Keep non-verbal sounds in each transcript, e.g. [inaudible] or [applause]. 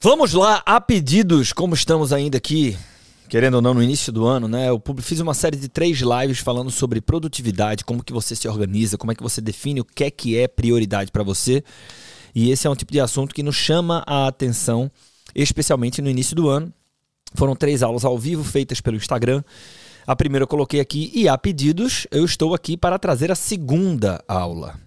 Vamos lá, a pedidos, como estamos ainda aqui, querendo ou não, no início do ano, né? Eu fiz uma série de três lives falando sobre produtividade, como que você se organiza, como é que você define o que é que é prioridade para você. E esse é um tipo de assunto que nos chama a atenção, especialmente no início do ano. Foram três aulas ao vivo feitas pelo Instagram. A primeira eu coloquei aqui e a pedidos, eu estou aqui para trazer a segunda aula.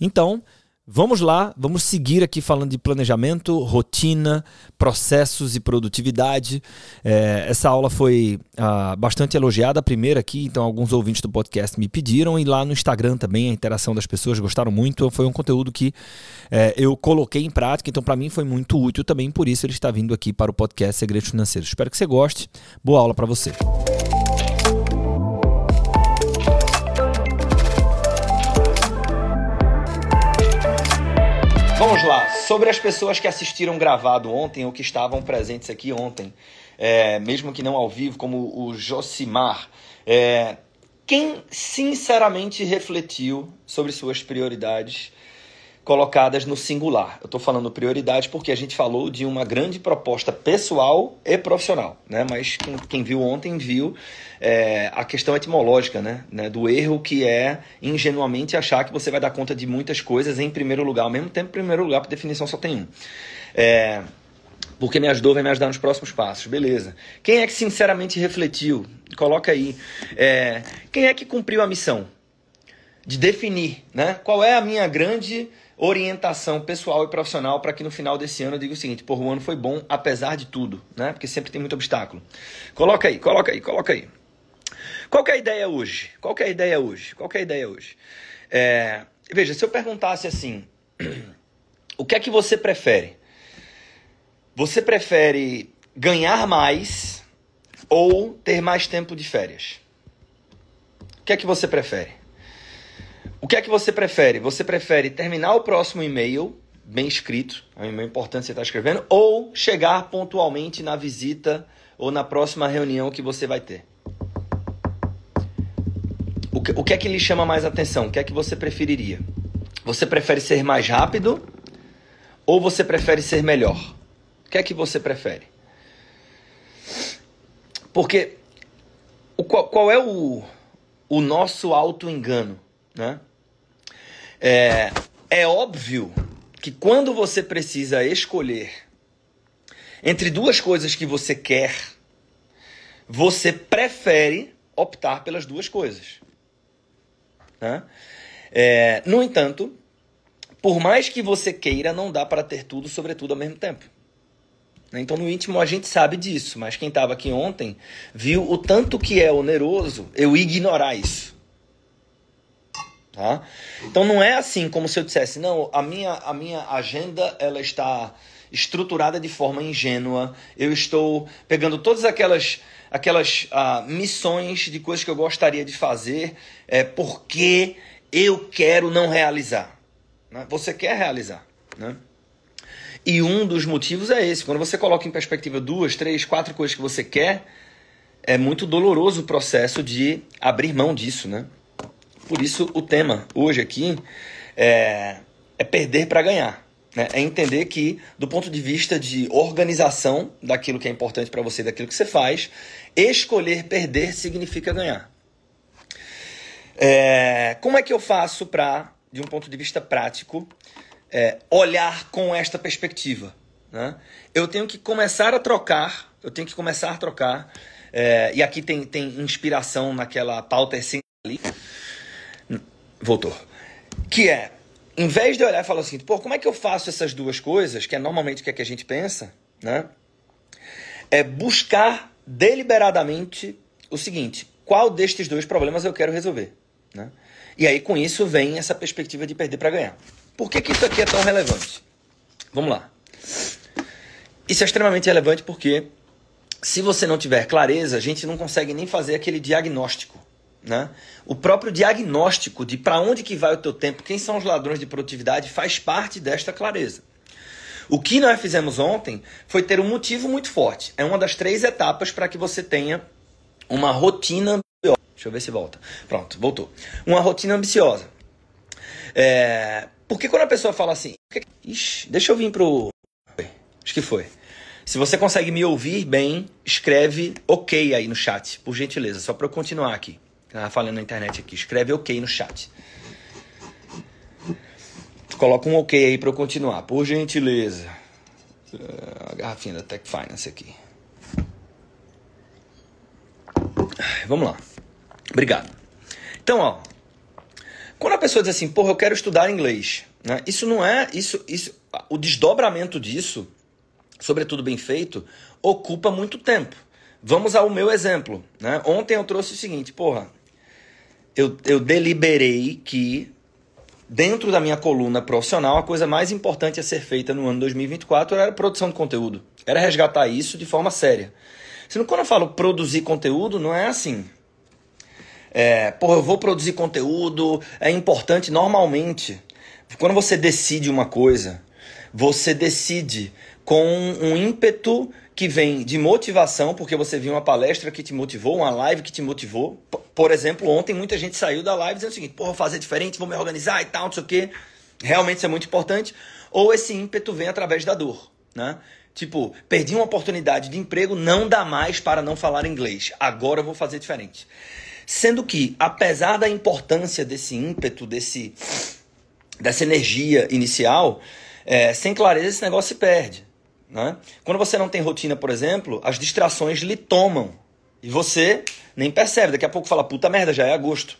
Então, Vamos lá, vamos seguir aqui falando de planejamento, rotina, processos e produtividade. É, essa aula foi ah, bastante elogiada, a primeira aqui, então alguns ouvintes do podcast me pediram, e lá no Instagram também a interação das pessoas gostaram muito. Foi um conteúdo que é, eu coloquei em prática, então para mim foi muito útil também, por isso ele está vindo aqui para o podcast Segredos Financeiros. Espero que você goste. Boa aula para você. Vamos lá, sobre as pessoas que assistiram gravado ontem ou que estavam presentes aqui ontem, é, mesmo que não ao vivo, como o Josimar, é, quem sinceramente refletiu sobre suas prioridades colocadas no singular. Eu estou falando prioridade porque a gente falou de uma grande proposta pessoal e profissional, né? Mas quem, quem viu ontem viu é, a questão etimológica, né? né? Do erro que é ingenuamente achar que você vai dar conta de muitas coisas em primeiro lugar. Ao mesmo tempo, em primeiro lugar, por definição, só tem um. É, porque me ajudou, vai me ajudar nos próximos passos. Beleza. Quem é que sinceramente refletiu? Coloca aí. É, quem é que cumpriu a missão? De definir, né? Qual é a minha grande orientação pessoal e profissional para que no final desse ano eu diga o seguinte, pô, o ano foi bom apesar de tudo, né? Porque sempre tem muito obstáculo. Coloca aí, coloca aí, coloca aí. Qual é a ideia hoje? Qual é a ideia hoje? Qual é a ideia hoje? É, veja, se eu perguntasse assim, [clears throat] o que é que você prefere? Você prefere ganhar mais ou ter mais tempo de férias? O que é que você prefere? O que é que você prefere? Você prefere terminar o próximo e-mail bem escrito, é importante você está escrevendo, ou chegar pontualmente na visita ou na próxima reunião que você vai ter? O que, o que é que lhe chama mais atenção? O que é que você preferiria? Você prefere ser mais rápido ou você prefere ser melhor? O que é que você prefere? Porque o, qual, qual é o, o nosso auto-engano? Né? É, é óbvio que quando você precisa escolher entre duas coisas que você quer, você prefere optar pelas duas coisas. Né? É, no entanto, por mais que você queira, não dá para ter tudo, sobretudo ao mesmo tempo. Então, no íntimo, a gente sabe disso, mas quem estava aqui ontem viu o tanto que é oneroso eu ignorar isso. Tá? Então não é assim como se eu dissesse, não, a minha, a minha agenda ela está estruturada de forma ingênua, eu estou pegando todas aquelas, aquelas ah, missões de coisas que eu gostaria de fazer é, porque eu quero não realizar. Né? Você quer realizar. Né? E um dos motivos é esse. Quando você coloca em perspectiva duas, três, quatro coisas que você quer, é muito doloroso o processo de abrir mão disso, né? Por isso, o tema hoje aqui é, é perder para ganhar. Né? É entender que, do ponto de vista de organização daquilo que é importante para você, daquilo que você faz, escolher perder significa ganhar. É, como é que eu faço para, de um ponto de vista prático, é, olhar com esta perspectiva? Né? Eu tenho que começar a trocar, eu tenho que começar a trocar, é, e aqui tem, tem inspiração naquela pauta essencial ali, Voltou. Que é, em vez de olhar e falar assim, pô, como é que eu faço essas duas coisas, que é normalmente o que, é que a gente pensa, né? É buscar deliberadamente o seguinte: qual destes dois problemas eu quero resolver? Né? E aí, com isso, vem essa perspectiva de perder para ganhar. Por que, que isso aqui é tão relevante? Vamos lá. Isso é extremamente relevante porque, se você não tiver clareza, a gente não consegue nem fazer aquele diagnóstico né? O próprio diagnóstico de para onde que vai o teu tempo, quem são os ladrões de produtividade, faz parte desta clareza. O que nós fizemos ontem foi ter um motivo muito forte. É uma das três etapas para que você tenha uma rotina ambiciosa. Deixa eu ver se volta. Pronto, voltou. Uma rotina ambiciosa. É... Porque quando a pessoa fala assim, Ixi, deixa eu vir pro. Acho que foi. Se você consegue me ouvir bem, escreve OK aí no chat, por gentileza, só para eu continuar aqui. Tava falando na internet aqui. Escreve OK no chat. Coloca um OK aí para eu continuar, por gentileza. A garrafinha da Tech Finance aqui. Vamos lá. Obrigado. Então, ó, quando a pessoa diz assim, porra, eu quero estudar inglês, né? Isso não é isso, isso, o desdobramento disso sobretudo bem feito, ocupa muito tempo. Vamos ao meu exemplo. Né? Ontem eu trouxe o seguinte, porra, eu, eu deliberei que dentro da minha coluna profissional a coisa mais importante a ser feita no ano 2024 era produção de conteúdo. Era resgatar isso de forma séria. Sendo quando eu falo produzir conteúdo, não é assim. É, porra, eu vou produzir conteúdo, é importante normalmente. Quando você decide uma coisa, você decide com um ímpeto que vem de motivação, porque você viu uma palestra que te motivou, uma live que te motivou. Por exemplo, ontem muita gente saiu da live dizendo o seguinte: vou fazer diferente, vou me organizar e tal, não sei o quê. Realmente isso é muito importante. Ou esse ímpeto vem através da dor, né? Tipo, perdi uma oportunidade de emprego, não dá mais para não falar inglês. Agora eu vou fazer diferente. Sendo que, apesar da importância desse ímpeto, desse, dessa energia inicial, é, sem clareza esse negócio se perde. Né? Quando você não tem rotina, por exemplo, as distrações lhe tomam. E você nem percebe. Daqui a pouco fala, puta merda, já é agosto.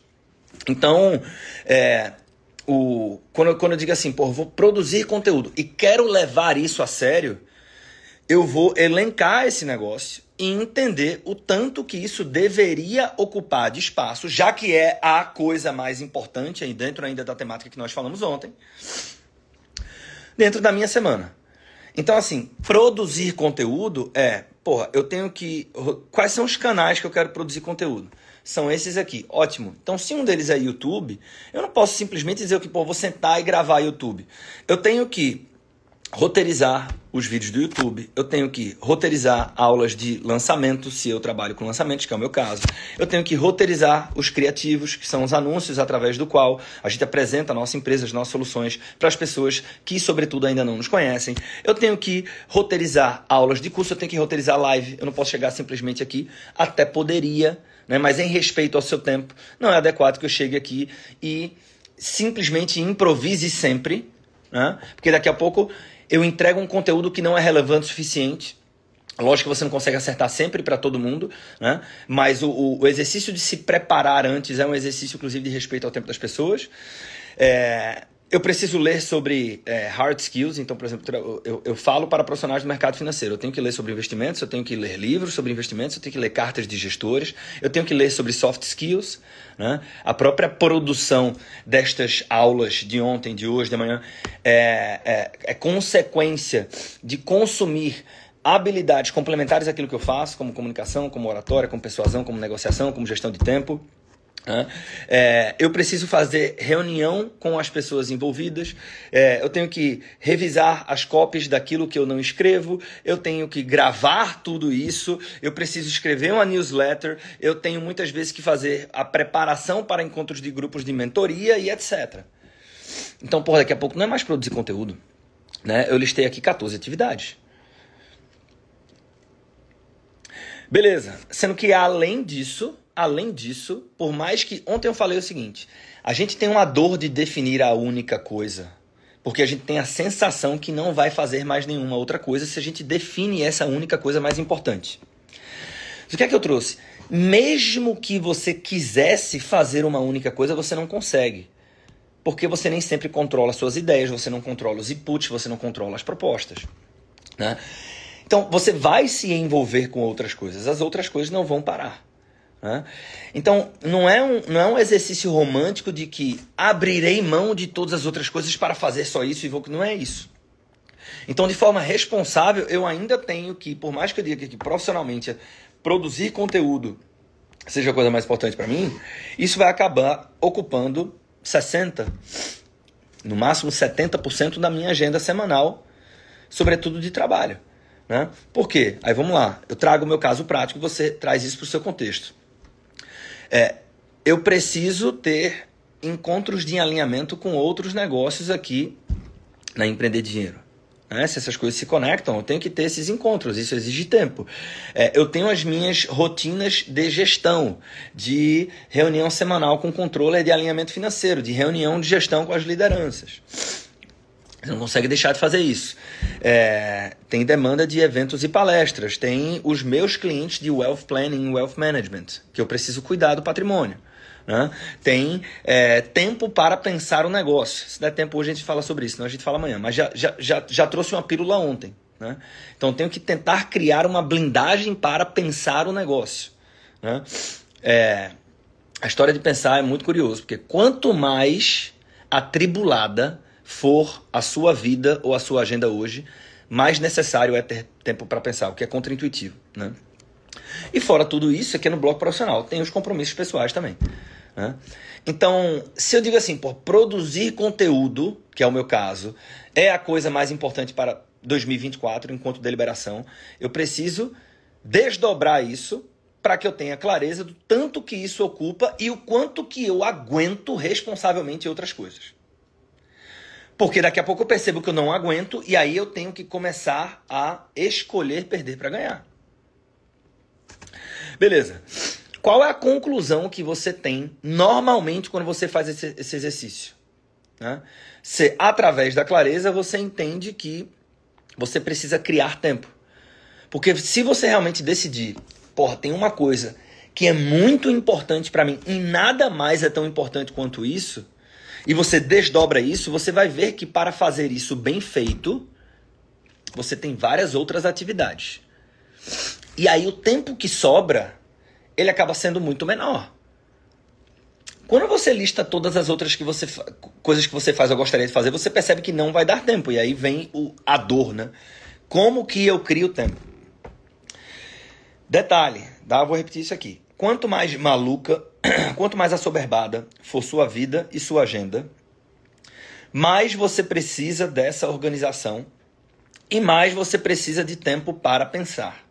Então, é, o, quando, quando eu digo assim, pô, vou produzir conteúdo e quero levar isso a sério, eu vou elencar esse negócio e entender o tanto que isso deveria ocupar de espaço, já que é a coisa mais importante, aí dentro ainda da temática que nós falamos ontem, dentro da minha semana. Então, assim, produzir conteúdo é, porra, eu tenho que. Quais são os canais que eu quero produzir conteúdo? São esses aqui. Ótimo. Então, se um deles é YouTube, eu não posso simplesmente dizer que, pô, vou sentar e gravar YouTube. Eu tenho que roteirizar os vídeos do YouTube, eu tenho que roteirizar aulas de lançamento, se eu trabalho com lançamentos, que é o meu caso. Eu tenho que roteirizar os criativos, que são os anúncios através do qual a gente apresenta a nossa empresa, as nossas soluções para as pessoas que, sobretudo, ainda não nos conhecem. Eu tenho que roteirizar aulas de curso, eu tenho que roteirizar live. Eu não posso chegar simplesmente aqui, até poderia, né? mas em respeito ao seu tempo, não é adequado que eu chegue aqui e simplesmente improvise sempre, né? porque daqui a pouco eu entrego um conteúdo que não é relevante o suficiente. Lógico que você não consegue acertar sempre para todo mundo, né? mas o, o, exercício de se preparar antes é um exercício, inclusive, de respeito ao tempo das pessoas. É, eu preciso ler sobre é, hard skills, então, por exemplo, eu, eu, falo para profissionais do mercado financeiro. Eu tenho que ler sobre investimentos, eu tenho que ler livros sobre investimentos, eu tenho que ler cartas de gestores, eu tenho que ler sobre soft skills. Né? A própria produção destas aulas de ontem, de hoje, de amanhã, é, é, é consequência de consumir habilidades complementares àquilo que eu faço, como comunicação, como oratória, como persuasão, como negociação, como gestão de tempo. É, eu preciso fazer reunião com as pessoas envolvidas, é, eu tenho que revisar as cópias daquilo que eu não escrevo, eu tenho que gravar tudo isso, eu preciso escrever uma newsletter, eu tenho muitas vezes que fazer a preparação para encontros de grupos de mentoria e etc. Então, por daqui a pouco não é mais produzir conteúdo. Né? Eu listei aqui 14 atividades. Beleza, sendo que além disso, além disso, por mais que. Ontem eu falei o seguinte: a gente tem uma dor de definir a única coisa. Porque a gente tem a sensação que não vai fazer mais nenhuma outra coisa se a gente define essa única coisa mais importante. O que é que eu trouxe? Mesmo que você quisesse fazer uma única coisa, você não consegue. Porque você nem sempre controla suas ideias, você não controla os inputs, você não controla as propostas. Né? Então, você vai se envolver com outras coisas, as outras coisas não vão parar. Né? Então, não é, um, não é um exercício romântico de que abrirei mão de todas as outras coisas para fazer só isso e vou. Não é isso. Então, de forma responsável, eu ainda tenho que, por mais que eu diga que profissionalmente produzir conteúdo seja a coisa mais importante para mim, isso vai acabar ocupando 60, no máximo 70% da minha agenda semanal, sobretudo de trabalho. Né? Por quê? Aí vamos lá, eu trago o meu caso prático e você traz isso para o seu contexto. É, eu preciso ter encontros de alinhamento com outros negócios aqui na Empreender Dinheiro. Né? Se essas coisas se conectam, eu tenho que ter esses encontros, isso exige tempo. É, eu tenho as minhas rotinas de gestão, de reunião semanal com controle de alinhamento financeiro, de reunião de gestão com as lideranças. Você não consegue deixar de fazer isso. É, tem demanda de eventos e palestras, tem os meus clientes de wealth planning wealth management, que eu preciso cuidar do patrimônio. Né? Tem é, tempo para pensar o negócio. Se der tempo hoje a gente fala sobre isso, senão a gente fala amanhã. Mas já, já, já, já trouxe uma pílula ontem. Né? Então tenho que tentar criar uma blindagem para pensar o negócio. Né? É, a história de pensar é muito curioso, porque quanto mais atribulada for a sua vida ou a sua agenda hoje, mais necessário é ter tempo para pensar, o que é contraintuitivo. Né? E fora tudo isso, aqui no bloco profissional tem os compromissos pessoais também. Né? Então, se eu digo assim, por produzir conteúdo, que é o meu caso, é a coisa mais importante para 2024 enquanto deliberação, eu preciso desdobrar isso para que eu tenha clareza do tanto que isso ocupa e o quanto que eu aguento responsavelmente outras coisas. Porque daqui a pouco eu percebo que eu não aguento e aí eu tenho que começar a escolher perder para ganhar. Beleza. Qual é a conclusão que você tem normalmente quando você faz esse, esse exercício? Né? Se, através da clareza, você entende que você precisa criar tempo. Porque se você realmente decidir, porra, tem uma coisa que é muito importante para mim e nada mais é tão importante quanto isso, e você desdobra isso, você vai ver que para fazer isso bem feito, você tem várias outras atividades. E aí o tempo que sobra ele acaba sendo muito menor. Quando você lista todas as outras que você coisas que você faz ou gostaria de fazer, você percebe que não vai dar tempo. E aí vem o, a dor, né? Como que eu crio tempo? Detalhe, tá? vou repetir isso aqui. Quanto mais maluca, [clears throat] quanto mais assoberbada for sua vida e sua agenda, mais você precisa dessa organização e mais você precisa de tempo para pensar.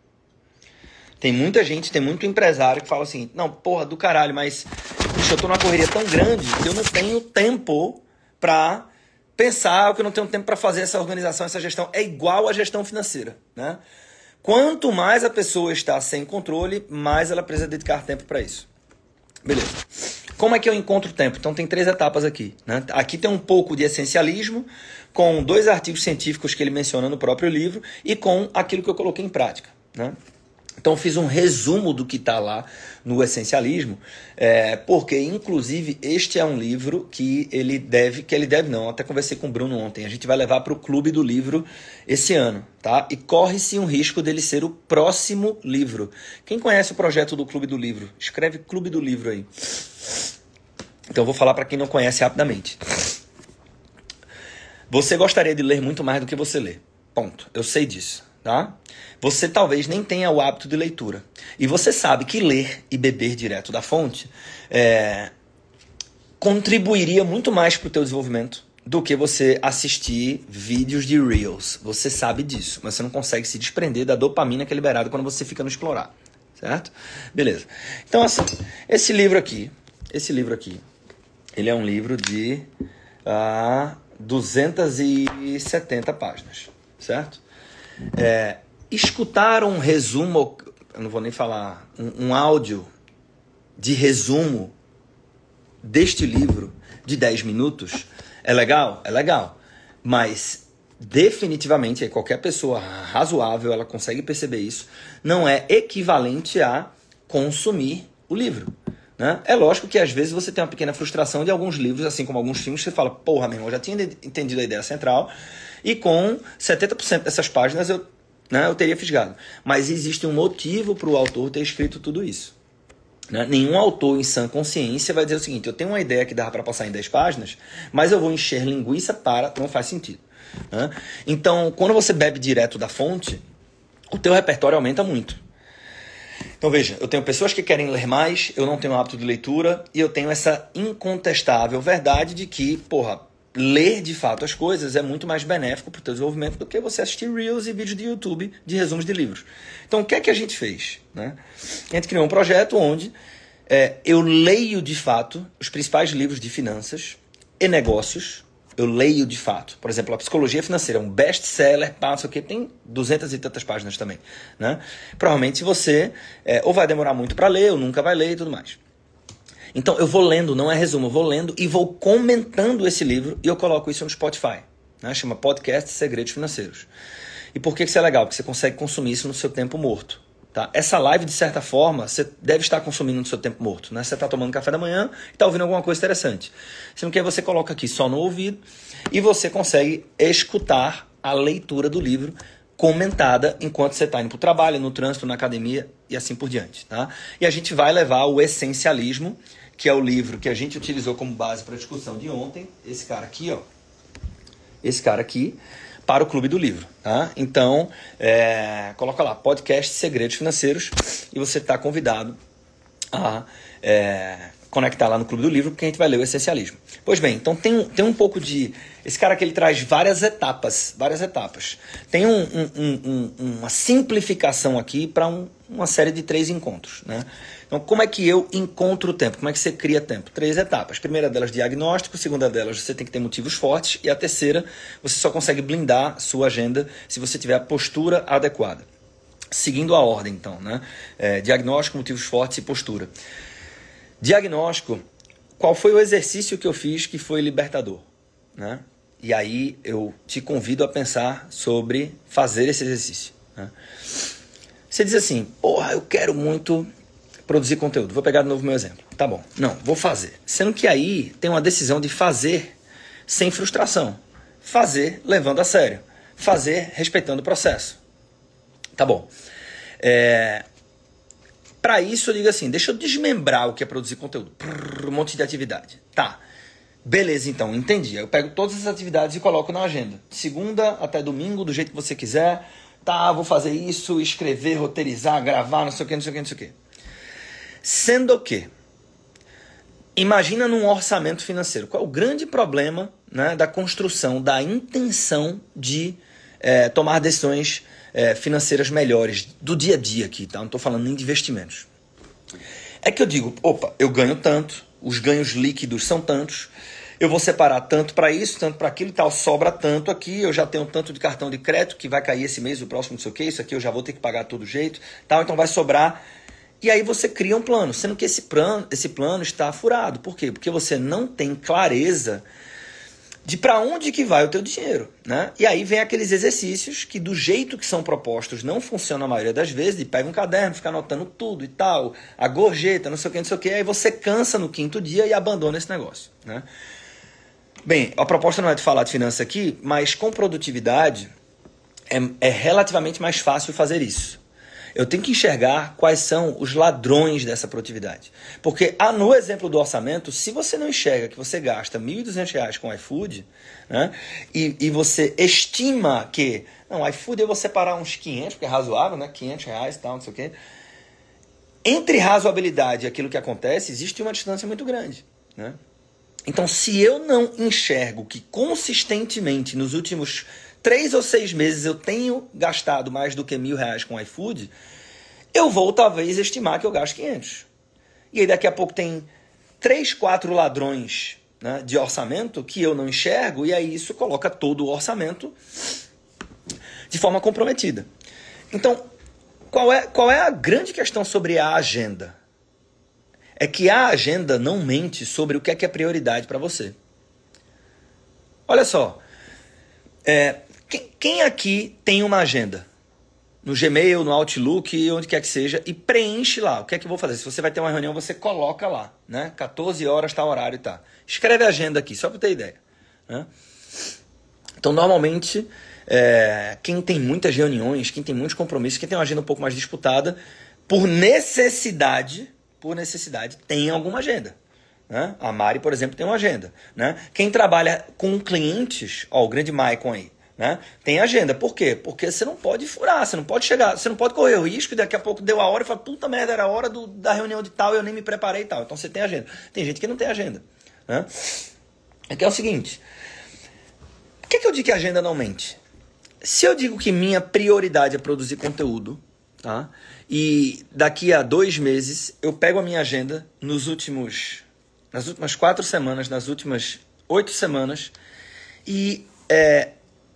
Tem muita gente, tem muito empresário que fala assim: não, porra, do caralho, mas eu tô numa correria tão grande que eu não tenho tempo pra pensar, que eu não tenho tempo para fazer essa organização, essa gestão. É igual à gestão financeira, né? Quanto mais a pessoa está sem controle, mais ela precisa dedicar tempo para isso. Beleza. Como é que eu encontro tempo? Então tem três etapas aqui. Né? Aqui tem um pouco de essencialismo, com dois artigos científicos que ele menciona no próprio livro e com aquilo que eu coloquei em prática. Né? Então fiz um resumo do que está lá no essencialismo, é, porque inclusive este é um livro que ele deve, que ele deve não, até conversei com o Bruno ontem, a gente vai levar para o clube do livro esse ano, tá? E corre-se um risco dele ser o próximo livro. Quem conhece o projeto do clube do livro? Escreve clube do livro aí. Então vou falar para quem não conhece rapidamente. Você gostaria de ler muito mais do que você lê. Ponto. Eu sei disso tá? Você talvez nem tenha o hábito de leitura. E você sabe que ler e beber direto da fonte é, contribuiria muito mais para o teu desenvolvimento do que você assistir vídeos de Reels. Você sabe disso, mas você não consegue se desprender da dopamina que é liberada quando você fica no explorar, certo? Beleza. Então, assim, esse livro aqui, esse livro aqui, ele é um livro de uh, ah, 270 páginas, certo? É, escutar um resumo, eu não vou nem falar, um, um áudio de resumo deste livro de 10 minutos é legal? É legal. Mas definitivamente qualquer pessoa razoável ela consegue perceber isso não é equivalente a consumir o livro né? é lógico que às vezes você tem uma pequena frustração de alguns livros assim como alguns filmes você fala porra meu irmão, já tinha entendido a ideia central e com 70% dessas páginas eu, né, eu teria fisgado. Mas existe um motivo para o autor ter escrito tudo isso. Né? Nenhum autor em sã consciência vai dizer o seguinte: eu tenho uma ideia que dá para passar em 10 páginas, mas eu vou encher linguiça para. Não faz sentido. Né? Então, quando você bebe direto da fonte, o teu repertório aumenta muito. Então veja, eu tenho pessoas que querem ler mais, eu não tenho hábito de leitura e eu tenho essa incontestável verdade de que, porra, ler de fato as coisas é muito mais benéfico para o teu desenvolvimento do que você assistir reels e vídeos de YouTube de resumos de livros. Então, o que é que a gente fez? Né? A gente criou um projeto onde é, eu leio de fato os principais livros de finanças e negócios Eu leio de fato. Por exemplo, a Psicologia Financeira é um best-seller, sei o que, tem duzentas e tantas páginas também. Né? Provavelmente você é, ou vai demorar muito para ler, ou nunca vai ler e tudo mais. Então eu vou lendo, não é resumo, eu vou lendo e vou comentando esse livro e eu coloco isso no Spotify. Né? Chama Podcast Segredos Financeiros. E por que isso é legal? Porque você consegue consumir isso no seu tempo morto. Tá? Essa live, de certa forma, você deve estar consumindo no seu tempo morto. Né? Você está tomando café da manhã e está ouvindo alguma coisa interessante. Sendo que você coloca aqui só no ouvido e você consegue escutar a leitura do livro comentada enquanto você está indo para o trabalho, no trânsito, na academia e assim por diante. Tá? E a gente vai levar o essencialismo, que é o livro que a gente utilizou como base para a discussão de ontem. Esse cara aqui, ó. Esse cara aqui para o Clube do Livro. Tá? Então, é, coloca lá, podcast Segredos Financeiros, e você está convidado a é, conectar lá no Clube do Livro, porque a gente vai ler o essencialismo. Pois bem, então tem, tem um pouco de. Esse cara que ele traz várias etapas, várias etapas. Tem um, um, um, uma simplificação aqui para uma série de três encontros. Né? Então, como é que eu encontro o tempo? Como é que você cria tempo? Três etapas. primeira delas, diagnóstico. Segunda delas, você tem que ter motivos fortes. E a terceira, você só consegue blindar sua agenda se você tiver a postura adequada. Seguindo a ordem, então, né? É, diagnóstico, motivos fortes e postura. Diagnóstico, qual foi o exercício que eu fiz que foi libertador? Né? E aí eu te convido a pensar sobre fazer esse exercício. Né? Você diz assim, porra, eu quero muito produzir conteúdo. Vou pegar de novo meu exemplo. Tá bom. Não, vou fazer. Sendo que aí tem uma decisão de fazer sem frustração. Fazer levando a sério. Fazer respeitando o processo. Tá bom. É... Para isso eu digo assim, deixa eu desmembrar o que é produzir conteúdo. Prrr, um monte de atividade. Tá. Beleza, então, entendi. Eu pego todas as atividades e coloco na agenda. Segunda até domingo, do jeito que você quiser. Tá, vou fazer isso, escrever, roteirizar, gravar, não sei o que, não sei o que, não sei o que. Sendo que, imagina num orçamento financeiro, qual é o grande problema né, da construção, da intenção de é, tomar decisões é, financeiras melhores do dia a dia aqui, tá? Não estou falando nem de investimentos. É que eu digo, opa, eu ganho tanto, os ganhos líquidos são tantos, eu vou separar tanto para isso, tanto para aquilo e tal, sobra tanto aqui, eu já tenho tanto de cartão de crédito que vai cair esse mês, o próximo não sei o que, isso aqui eu já vou ter que pagar todo jeito, tal, então vai sobrar e aí você cria um plano, sendo que esse plano, esse plano está furado. Por quê? Porque você não tem clareza de para onde que vai o teu dinheiro, né? E aí vem aqueles exercícios que do jeito que são propostos não funcionam a maioria das vezes, de pega um caderno, fica anotando tudo e tal, a gorjeta, não sei o que, não sei o que, aí você cansa no quinto dia e abandona esse negócio, né? Bem, a proposta não é de falar de finanças aqui, mas com produtividade é, é relativamente mais fácil fazer isso. Eu tenho que enxergar quais são os ladrões dessa produtividade. Porque ah, no exemplo do orçamento, se você não enxerga que você gasta R$ 1.200 com iFood, né, e, e você estima que, não, iFood eu vou separar uns 500, porque é razoável, né, 500 reais e tal, não sei o quê. Entre razoabilidade e aquilo que acontece, existe uma distância muito grande. Né? Então, se eu não enxergo que consistentemente nos últimos três ou seis meses eu tenho gastado mais do que mil reais com iFood, eu vou talvez estimar que eu gasto 500. E aí daqui a pouco tem três, quatro ladrões né, de orçamento que eu não enxergo, e aí isso coloca todo o orçamento de forma comprometida. Então, qual é, qual é a grande questão sobre a agenda? É que a agenda não mente sobre o que é que é prioridade para você. Olha só, é, quem, quem aqui tem uma agenda? No Gmail, no Outlook, onde quer que seja, e preenche lá. O que é que eu vou fazer? Se você vai ter uma reunião, você coloca lá, né? 14 horas tá horário tá. Escreve a agenda aqui, só para ter ideia. Né? Então, normalmente, é, quem tem muitas reuniões, quem tem muitos compromissos, quem tem uma agenda um pouco mais disputada, por necessidade, por necessidade, tem alguma agenda. Né? A Mari, por exemplo, tem uma agenda. Né? Quem trabalha com clientes, ó, o grande Maicon aí, né? Tem agenda. Por quê? Porque você não pode furar, você não pode chegar, você não pode correr o risco e daqui a pouco deu a hora e fala, puta merda, era a hora do, da reunião de tal eu nem me preparei e tal. Então você tem agenda. Tem gente que não tem agenda. Né? É que é o seguinte. Por que, que eu digo que agenda não mente? Se eu digo que minha prioridade é produzir conteúdo, tá? E daqui a dois meses eu pego a minha agenda nos últimos. nas últimas quatro semanas, nas últimas oito semanas E é,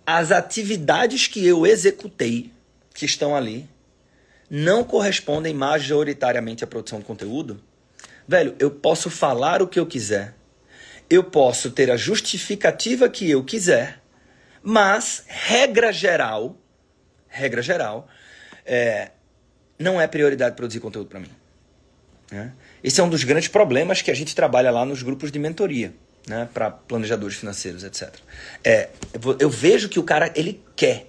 as atividades que eu executei, que estão ali, não correspondem majoritariamente à produção de conteúdo, velho, eu posso falar o que eu quiser, eu posso ter a justificativa que eu quiser, mas, regra geral, regra geral, é, não é prioridade produzir conteúdo para mim. Né? Esse é um dos grandes problemas que a gente trabalha lá nos grupos de mentoria, né, para planejadores financeiros, etc. É, eu vejo que o cara ele quer,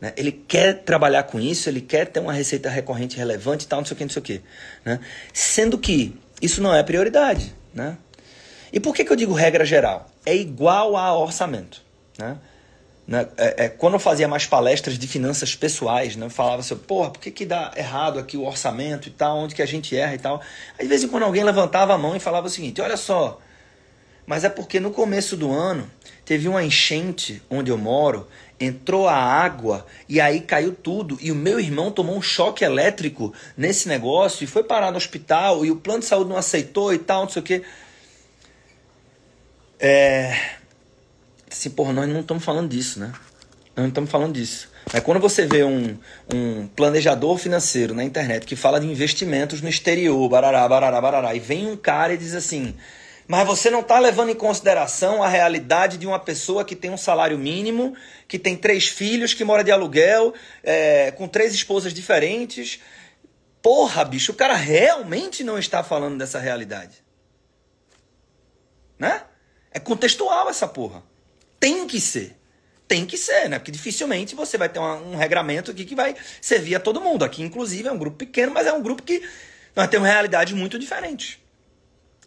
né? ele quer trabalhar com isso, ele quer ter uma receita recorrente relevante e tal, não sei o que, não sei o que, né? sendo que isso não é prioridade, né? E por que, que eu digo regra geral? É igual a orçamento, né? Né? É, é, quando eu fazia mais palestras de finanças pessoais, né, eu falava assim, porra, por que, que dá errado aqui o orçamento e tal, onde que a gente erra e tal. Aí, de vez em quando alguém levantava a mão e falava o seguinte, olha só, mas é porque no começo do ano teve uma enchente onde eu moro, entrou a água e aí caiu tudo. E o meu irmão tomou um choque elétrico nesse negócio e foi parar no hospital e o plano de saúde não aceitou e tal, não sei o quê. É, assim, porra, nós não estamos falando disso, né? Nós não estamos falando disso. Mas quando você vê um, um planejador financeiro na internet que fala de investimentos no exterior, barará, barará, barará, e vem um cara e diz assim, mas você não está levando em consideração a realidade de uma pessoa que tem um salário mínimo, que tem três filhos, que mora de aluguel, é, com três esposas diferentes. Porra, bicho, o cara realmente não está falando dessa realidade. Né? É contextual essa porra. Tem que ser. Tem que ser, né? Porque dificilmente você vai ter uma, um regramento aqui que vai servir a todo mundo. Aqui, inclusive, é um grupo pequeno, mas é um grupo que nós temos realidades muito diferentes.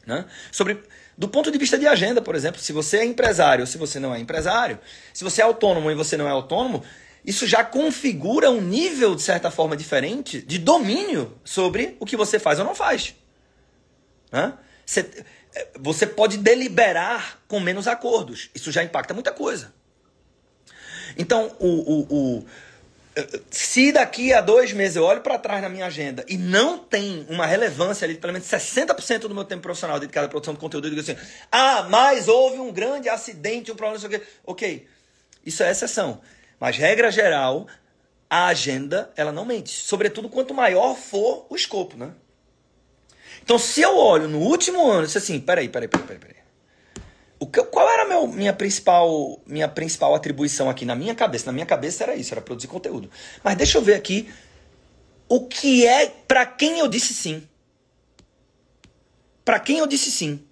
Né? Sobre, do ponto de vista de agenda, por exemplo, se você é empresário ou se você não é empresário, se você é autônomo e você não é autônomo, isso já configura um nível, de certa forma, diferente de domínio sobre o que você faz ou não faz. Né? Você, você pode deliberar com menos acordos. Isso já impacta muita coisa. Então, o, o, o se daqui a dois meses eu olho para trás na minha agenda e não tem uma relevância ali, pelo menos 60% do meu tempo profissional dedicado à produção de conteúdo, eu digo assim: ah, mas houve um grande acidente, um problema, não sei o quê. Ok, isso é exceção. Mas, regra geral, a agenda, ela não mente. Sobretudo quanto maior for o escopo, né? Então, se eu olho no último ano, eu assim, peraí, peraí, peraí, peraí. O que, qual era meu, minha, principal, minha principal atribuição aqui na minha cabeça? Na minha cabeça era isso, era produzir conteúdo. Mas deixa eu ver aqui o que é para quem eu disse sim. Para quem eu disse sim?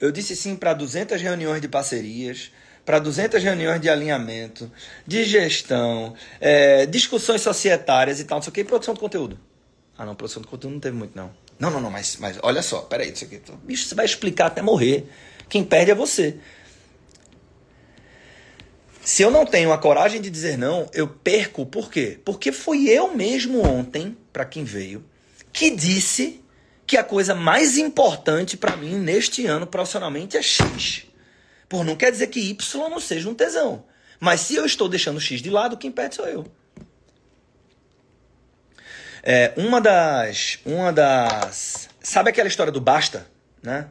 Eu disse sim para 200 reuniões de parcerias, para 200 reuniões de alinhamento, de gestão, é, discussões societárias e tal, não sei o que, e produção de conteúdo. Ah, não, produção de conteúdo não teve muito, não. Não, não, não, mas, mas olha só, peraí, isso aqui. Bicho, você vai explicar até morrer. Quem perde é você. Se eu não tenho a coragem de dizer não, eu perco. Por quê? Porque fui eu mesmo ontem, para quem veio, que disse que a coisa mais importante para mim neste ano profissionalmente é X. Por não quer dizer que Y não seja um tesão. Mas se eu estou deixando X de lado, quem perde sou eu. É, uma das. Uma das. Sabe aquela história do basta? Né?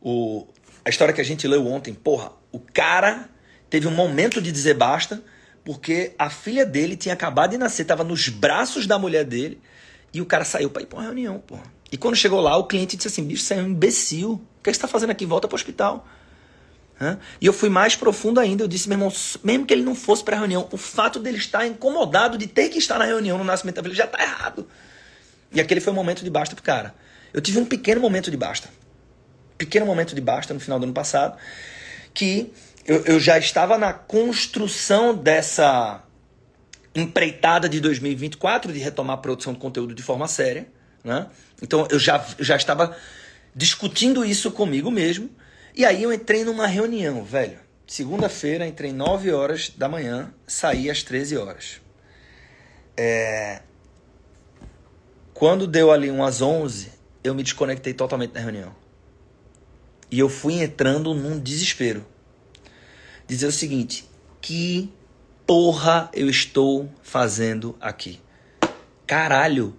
O, a história que a gente leu ontem. Porra, o cara teve um momento de dizer basta, porque a filha dele tinha acabado de nascer, estava nos braços da mulher dele, e o cara saiu para ir para uma reunião, porra. E quando chegou lá, o cliente disse assim: bicho, você é um imbecil. O que você está fazendo aqui? Volta para o hospital. Hã? E eu fui mais profundo ainda. Eu disse, meu irmão, mesmo que ele não fosse para a reunião, o fato dele estar incomodado de ter que estar na reunião no nascimento da filha já está errado. E aquele foi o momento de basta pro cara. Eu tive um pequeno momento de basta. Pequeno momento de basta no final do ano passado, que eu, eu já estava na construção dessa empreitada de 2024 de retomar a produção de conteúdo de forma séria. Né? Então eu já, já estava discutindo isso comigo mesmo. E aí eu entrei numa reunião, velho. Segunda-feira, entrei 9 horas da manhã, saí às 13 horas. É... Quando deu ali umas 11, eu me desconectei totalmente da reunião. E eu fui entrando num desespero. Dizer o seguinte: que porra eu estou fazendo aqui? Caralho,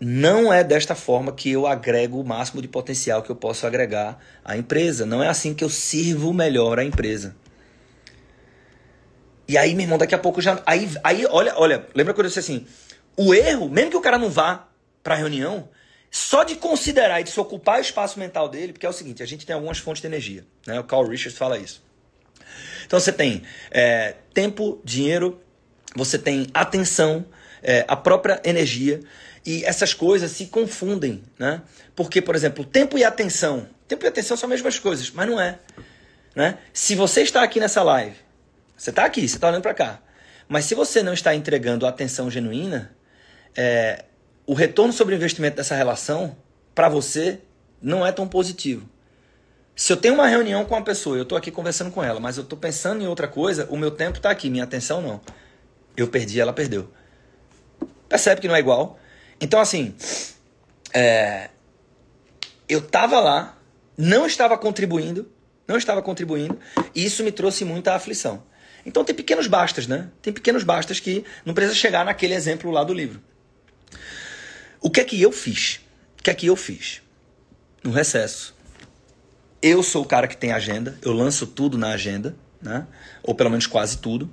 não é desta forma que eu agrego o máximo de potencial que eu posso agregar à empresa. Não é assim que eu sirvo melhor a empresa. E aí, meu irmão, daqui a pouco já. Aí, aí olha, olha, lembra quando eu disse assim: o erro, mesmo que o cara não vá pra reunião, só de considerar e de se ocupar o espaço mental dele, porque é o seguinte: a gente tem algumas fontes de energia, né? O Carl Richards fala isso. Então você tem é, tempo, dinheiro, você tem atenção, é, a própria energia, e essas coisas se confundem, né? Porque, por exemplo, tempo e atenção. Tempo e atenção são as mesmas coisas, mas não é. Né? Se você está aqui nessa live, você está aqui, você está olhando para cá, mas se você não está entregando atenção genuína, é, o retorno sobre o investimento dessa relação, para você, não é tão positivo. Se eu tenho uma reunião com uma pessoa, eu estou aqui conversando com ela, mas eu estou pensando em outra coisa, o meu tempo está aqui, minha atenção não. Eu perdi, ela perdeu. Percebe que não é igual? Então, assim, é, eu estava lá, não estava contribuindo, não estava contribuindo, e isso me trouxe muita aflição. Então tem pequenos bastas, né? Tem pequenos bastas que não precisa chegar naquele exemplo lá do livro. O que é que eu fiz? O que é que eu fiz? No recesso. Eu sou o cara que tem agenda, eu lanço tudo na agenda, né? Ou pelo menos quase tudo.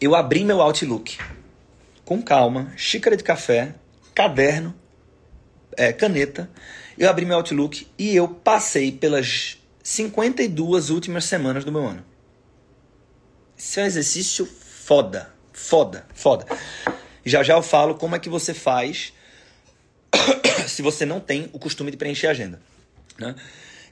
Eu abri meu Outlook com calma, xícara de café, caderno, é, caneta. Eu abri meu Outlook e eu passei pelas 52 últimas semanas do meu ano. Isso é um exercício foda, foda, foda. Já já eu falo como é que você faz [coughs] se você não tem o costume de preencher a agenda. Né?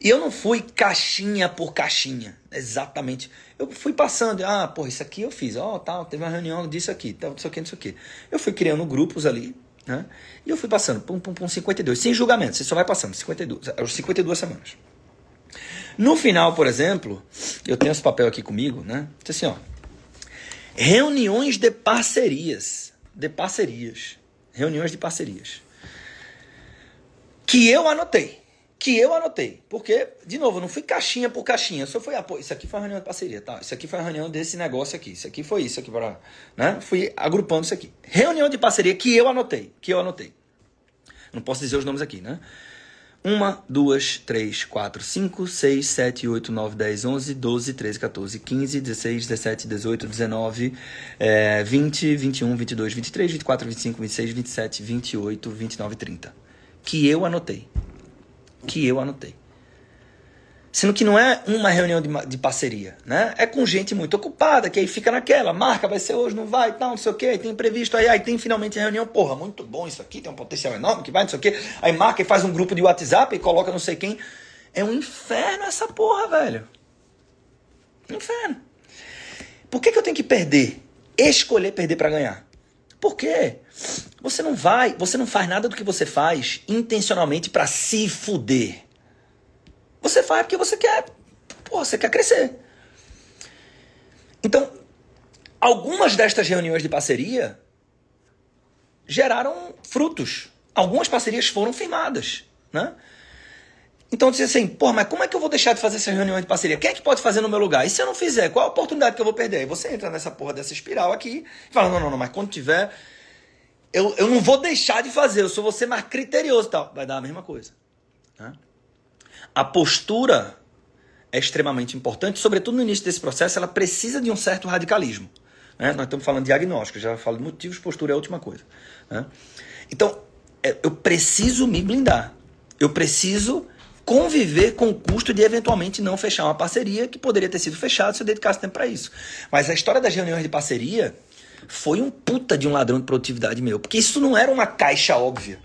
E eu não fui caixinha por caixinha, exatamente. Eu fui passando, ah, pô, isso aqui eu fiz, ó, oh, tal, teve uma reunião disso aqui, tal, isso aqui, isso aqui. Eu fui criando grupos ali, né? E eu fui passando, pum, pum, pum, 52. Sem julgamento, você só vai passando, 52, as 52 semanas. No final, por exemplo, eu tenho esse papel aqui comigo, né? Diz assim, ó. Reuniões de parcerias. De parcerias. Reuniões de parcerias. Que eu anotei. Que eu anotei. Porque, de novo, eu não fui caixinha por caixinha. Só fui, ah, isso aqui foi uma reunião de parceria, tá? Isso aqui foi uma reunião desse negócio aqui. Isso aqui foi isso aqui para, né? Fui agrupando isso aqui. Reunião de parceria que eu anotei. Que eu anotei. Não posso dizer os nomes aqui, né? 1, 2, 3, 4, 5, 6, 7, 8, 9, 10, 11, 12, 13, 14, 15, 16, 17, 18, 19, é, 20, 21, 22, 23, 24, 25, 26, 27, 28, 29, 30. Que eu anotei. Que eu anotei. Sendo que não é uma reunião de, de parceria, né? É com gente muito ocupada, que aí fica naquela, marca, vai ser hoje, não vai, tal, não sei o quê, aí tem imprevisto, aí, aí tem finalmente a reunião, porra, muito bom isso aqui, tem um potencial enorme, que vai, não sei o quê. Aí marca e faz um grupo de WhatsApp e coloca não sei quem. É um inferno essa porra, velho. Inferno. Por que, que eu tenho que perder? Escolher perder para ganhar. Por quê? Você não vai, você não faz nada do que você faz intencionalmente para se fuder. Você faz porque você quer, pô, você quer crescer. Então, algumas destas reuniões de parceria geraram frutos. Algumas parcerias foram firmadas, né? Então disse assim, pô, mas como é que eu vou deixar de fazer essa reunião de parceria? Quem é que pode fazer no meu lugar? E se eu não fizer, qual a oportunidade que eu vou perder? Aí você entra nessa porra dessa espiral aqui e fala, não, não, não, mas quando tiver, eu, eu não vou deixar de fazer, eu sou você mais criterioso e tal. Vai dar a mesma coisa. Né? a postura é extremamente importante, sobretudo no início desse processo, ela precisa de um certo radicalismo. Né? Nós estamos falando de diagnóstico, já falo de motivos, postura é a última coisa. Né? Então, é, eu preciso me blindar. Eu preciso conviver com o custo de eventualmente não fechar uma parceria que poderia ter sido fechada se eu dedicasse tempo para isso. Mas a história das reuniões de parceria foi um puta de um ladrão de produtividade meu, porque isso não era uma caixa óbvia.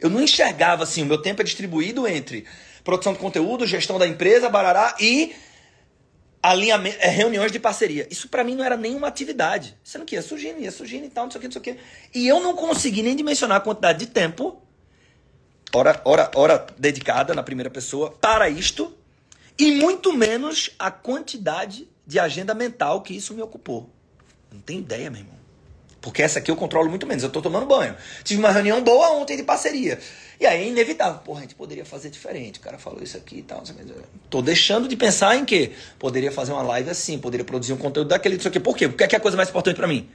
Eu não enxergava assim, o meu tempo é distribuído entre produção de conteúdo, gestão da empresa, barará e é, reuniões de parceria. Isso para mim não era nenhuma atividade. Sendo que ia surgindo, ia surgindo e tal, não sei o que, não sei o que. E eu não consegui nem dimensionar a quantidade de tempo, hora, hora, hora dedicada na primeira pessoa, para isto, e muito menos a quantidade de agenda mental que isso me ocupou. Não tem ideia, meu irmão. Porque essa aqui eu controlo muito menos. Eu tô tomando banho. Tive uma reunião boa ontem de parceria. E aí é inevitável. Porra, a gente poderia fazer diferente. O cara falou isso aqui e tal. Tô deixando de pensar em que poderia fazer uma live assim, poderia produzir um conteúdo daquele, isso aqui. Por quê? Porque é que é a coisa mais importante para mim.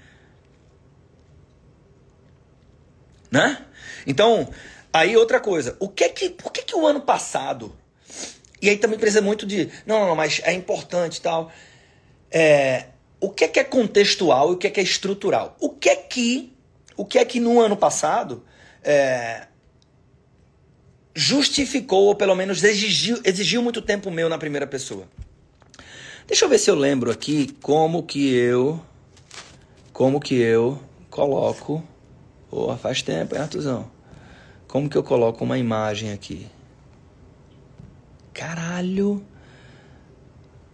Né? Então, aí outra coisa. O que é que, por que que o ano passado... E aí também precisa muito de... Não, não, mas é importante e tal. É, o que é que é contextual e o que é que é estrutural? O que é que, o que é que no ano passado é, justificou ou pelo menos exigiu, exigiu muito tempo meu na primeira pessoa? Deixa eu ver se eu lembro aqui como que eu como que eu coloco. Porra, faz tempo, hein, Artuzão? Como que eu coloco uma imagem aqui? Caralho!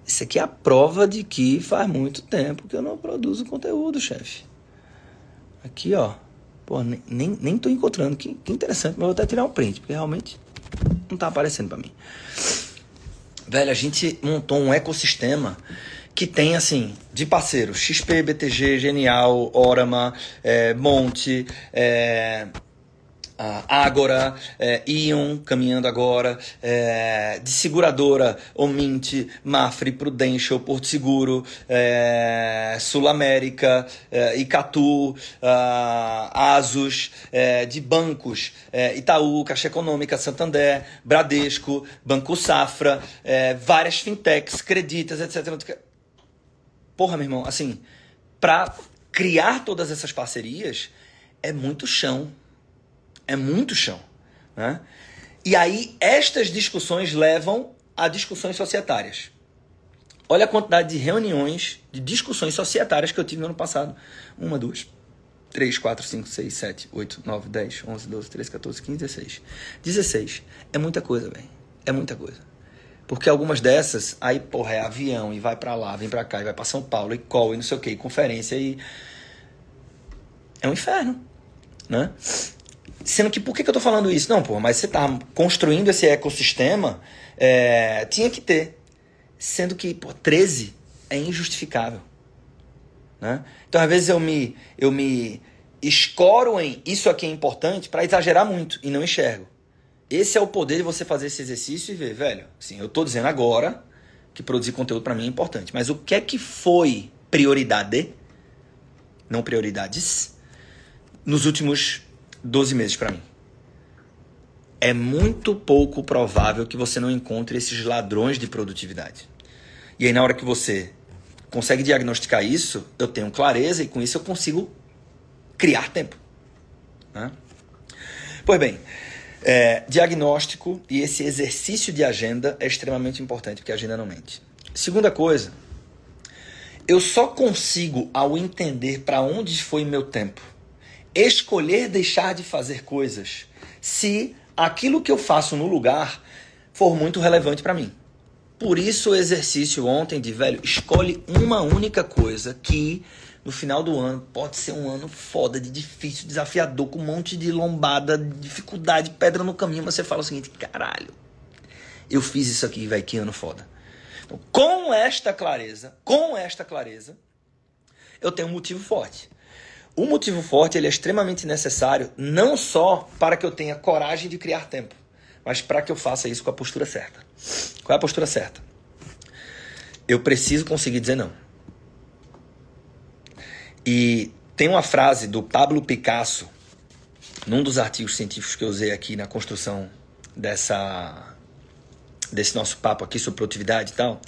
Isso aqui é a prova de que faz muito tempo que eu não produzo conteúdo, chefe. Aqui, ó. Pô, nem, nem, tô encontrando. Que, que interessante, mas vou até tirar um print, porque realmente não tá aparecendo para mim. Velho, a gente montou um ecossistema que tem, assim, de parceiros, XP, BTG, Genial, Orama, é, Monte, é, Ágora, é, Ion, caminhando agora, é, de seguradora, Omint, Mafre, Prudential, Porto Seguro, é, Sul América, é, Icatu, Asus, de bancos, Itaú, Caixa Econômica, Santander, Bradesco, Banco Safra, várias fintechs, creditas, etc. Porra, meu irmão, assim, para criar todas essas parcerias é muito chão. É muito chão. Né? E aí, estas discussões levam a discussões societárias. Olha a quantidade de reuniões, de discussões societárias que eu tive no ano passado. Uma, duas, três, quatro, cinco, seis, sete, oito, nove, dez, onze, doze, treze, 14, 15, 16. 16. É muita coisa, velho. É muita coisa. Porque algumas dessas, aí, porra, é avião e vai para lá, vem para cá, e vai para São Paulo, e call, e não sei o que, conferência, e. É um inferno, né? Sendo que, por que, que eu tô falando isso? Não, pô, mas você tá construindo esse ecossistema, é, tinha que ter. Sendo que, pô, 13 é injustificável. Né? Então, às vezes, eu me, eu me escoro em isso aqui é importante para exagerar muito e não enxergo. Esse é o poder de você fazer esse exercício e ver, velho, sim, eu tô dizendo agora que produzir conteúdo para mim é importante, mas o que é que foi prioridade, não prioridades, nos últimos 12 meses para mim. É muito pouco provável que você não encontre esses ladrões de produtividade. E aí, na hora que você consegue diagnosticar isso, eu tenho clareza e com isso eu consigo criar tempo. Né? Pois bem, é, diagnóstico e esse exercício de agenda é extremamente importante, porque a agenda não mente. Segunda coisa, eu só consigo, ao entender para onde foi meu tempo, escolher deixar de fazer coisas se aquilo que eu faço no lugar for muito relevante para mim. Por isso o exercício ontem de velho, escolhe uma única coisa que no final do ano pode ser um ano foda, de difícil, desafiador, com um monte de lombada, dificuldade, pedra no caminho, mas você fala o seguinte, caralho, eu fiz isso aqui, velho, que ano foda. Então, com esta clareza, com esta clareza, eu tenho um motivo forte. O motivo forte ele é extremamente necessário, não só para que eu tenha coragem de criar tempo, mas para que eu faça isso com a postura certa. Qual é a postura certa? Eu preciso conseguir dizer não. E tem uma frase do Pablo Picasso, num dos artigos científicos que eu usei aqui na construção dessa desse nosso papo aqui sobre produtividade e tal,